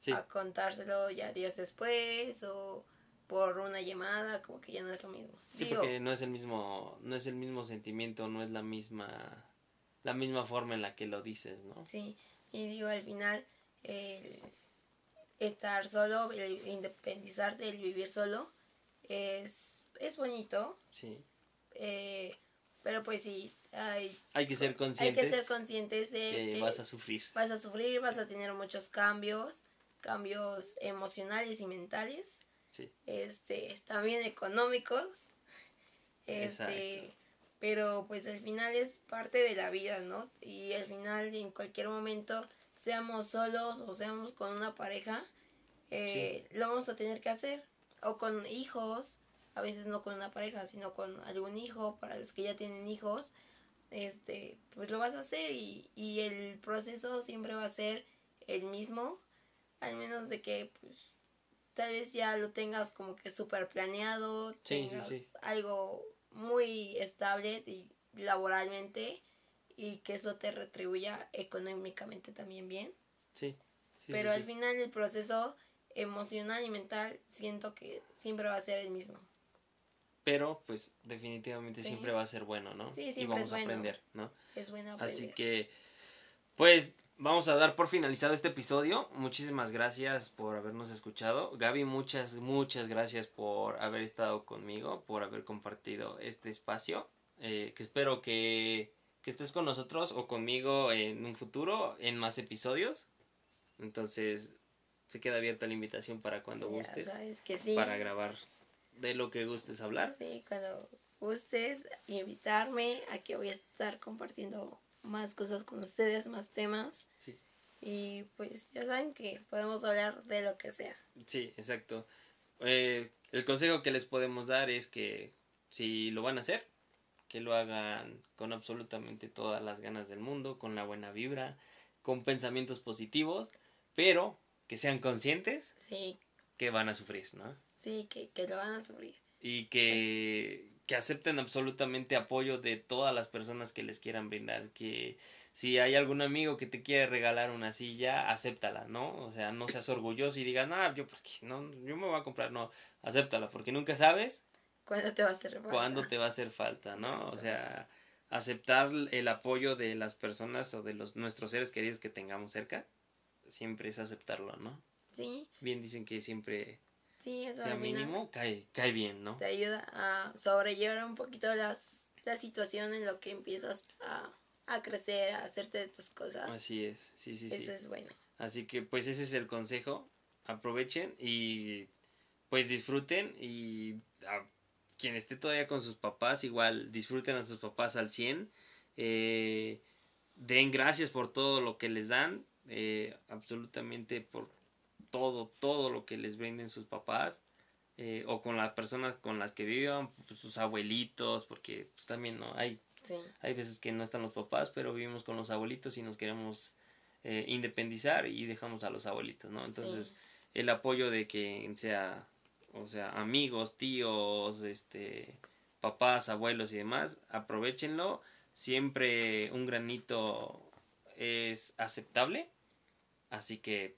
Sí, a contárselo ya días después o por una llamada, como que ya no es lo mismo. sí, Digo, porque no es el mismo, no es el mismo sentimiento, no es la misma, la misma forma en la que lo dices, ¿no? Sí, y digo, al final, el estar solo, el independizarte, el vivir solo, es, es bonito, Sí. eh, pero pues sí, hay, Hay que ser hay conscientes que ser conscientes de que que vas a sufrir. vas a sufrir, vas a tener muchos cambios, cambios emocionales y mentales, Sí. este, también económicos, este, Exacto. pero pues al final es parte de la vida, ¿no? Y al final en cualquier momento, seamos solos o seamos con una pareja, eh, lo vamos a tener que hacer, o con hijos, a veces no con una pareja, sino con algún hijo, para los que ya tienen hijos, este, pues lo vas a hacer y, y el proceso siempre va a ser el mismo, al menos de que pues tal vez ya lo tengas como que súper planeado, Sí, tengas sí. algo muy estable y laboralmente y que eso te retribuya económicamente también bien. Sí. Pero al final el proceso emocional y mental siento que siempre va a ser el mismo. Pero pues definitivamente siempre va a ser bueno, ¿no? Sí, y siempre vamos es a bueno. aprender, ¿no? Es bueno aprender. Así que, pues, vamos a dar por finalizado este episodio. Muchísimas gracias por habernos escuchado. Gaby, muchas, muchas gracias por haber estado conmigo, por haber compartido este espacio. Eh, que espero que, que estés con nosotros o conmigo en un futuro, en más episodios. Entonces, se queda abierta la invitación para cuando Ya gustes, sabes que sí. para grabar de lo que gustes hablar. Sí, cuando gustes invitarme, aquí voy a estar compartiendo más cosas con ustedes, más temas. Sí. Y pues ya saben que podemos hablar de lo que sea. Sí, exacto. Eh, el consejo que les podemos dar es que si lo van a hacer, que lo hagan con absolutamente todas las ganas del mundo, con la buena vibra, con pensamientos positivos, pero que sean conscientes Sí, que van a sufrir, ¿no? sí, que, que lo van a sufrir. y que, que acepten absolutamente apoyo de todas las personas que les quieran brindar, que si hay algún amigo que te quiere regalar una silla, acéptala, ¿no? O sea, no seas orgulloso y digas, no, yo, porque, no, yo me voy a comprar, no, acéptala, porque nunca sabes ¿Cuándo te va a hacer falta? cuándo te va a hacer falta, ¿no? O sea, aceptar el apoyo de las personas o de los nuestros seres queridos que tengamos cerca, siempre es aceptarlo, ¿no? Sí, Bien dicen que siempre sí, eso sea al final mínimo, cae, cae bien, ¿no? te ayuda a sobrellevar un poquito las, la situación en lo que empiezas a, a crecer, a hacerte de tus cosas. Así es, sí, sí, sí. Eso es bueno. Así que pues ese es el consejo. Aprovechen y pues disfruten y a quien esté todavía con sus papás, igual disfruten a sus papás al 100. Eh, den gracias por todo lo que les dan, eh, absolutamente por todo, todo lo que les brinden sus papás. eh, o con las personas con las que vivan, pues, sus abuelitos, porque pues también no hay Sí, hay veces que no están los papás, pero vivimos con los abuelitos y nos queremos eh, independizar y dejamos a los abuelitos, ¿no? Entonces, Sí. el apoyo de que sea, o sea, amigos, tíos, este, papás, abuelos y demás, aprovechenlo. Siempre un granito es aceptable, así que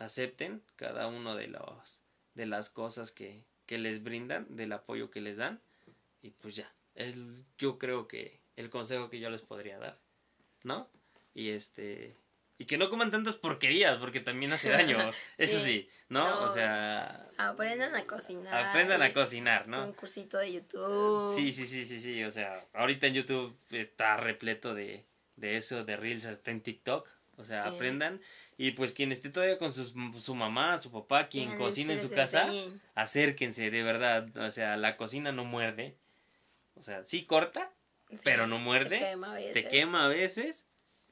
acepten cada uno de los de las cosas que, que les brindan, del apoyo que les dan y pues ya, es yo creo que el consejo que yo les podría dar, ¿no? Y este y que no coman tantas porquerías porque también hace daño, eso Sí. sí, ¿no? No. O sea, aprendan a cocinar. aprendan a cocinar, Un ¿no? cursito de YouTube. Sí, sí, sí, sí, sí, o sea, ahorita en YouTube está repleto de, de eso, de Reels, hasta en TikTok, o sea, Sí. aprendan. Y pues quien esté todavía con sus, su mamá, su papá, quien cocina en su casa, acérquense, de verdad, o sea, la cocina no muerde, o sea, sí corta, Sí, pero no muerde, Te quema a veces. te quema a veces,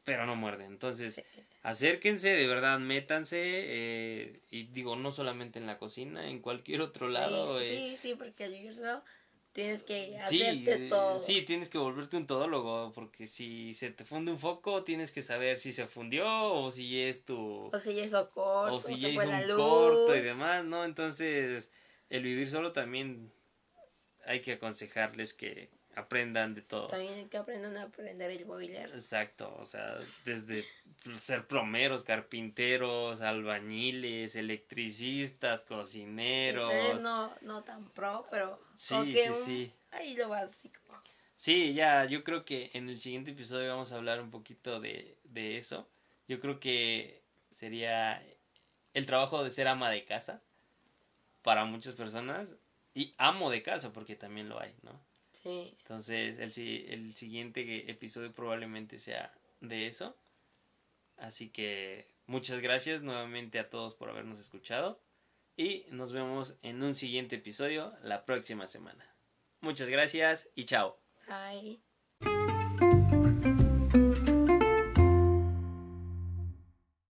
pero no muerde. Entonces, Sí. acérquense, de verdad, métanse, eh, y digo, no solamente en la cocina, en cualquier otro lado. sí, eh, sí, sí, porque solo tienes que hacerte eh, todo. sí, tienes que volverte un todólogo, porque si se te funde un foco, tienes que saber si se fundió o si es tu... O si ya hizo corto, o si ya hizo fue la un luz. corto y demás, ¿no? Entonces, el vivir solo también hay que aconsejarles que aprendan de todo. También que aprendan a aprender el boiler. Exacto, o sea, desde ser plomeros, carpinteros, albañiles, electricistas, cocineros. Entonces no, no tan pro, pero Sí, sí, un- sí. ahí lo básico. Sí, ya, yo creo que en el siguiente episodio vamos a hablar un poquito de, de eso. Yo creo que sería el trabajo de ser ama de casa para muchas personas y amo de casa porque también lo hay, ¿no? Sí. Entonces el, si- el siguiente episodio probablemente sea de eso. Así que muchas gracias nuevamente a todos por habernos escuchado y nos vemos en un siguiente episodio la próxima semana. Muchas gracias y chao. Ay.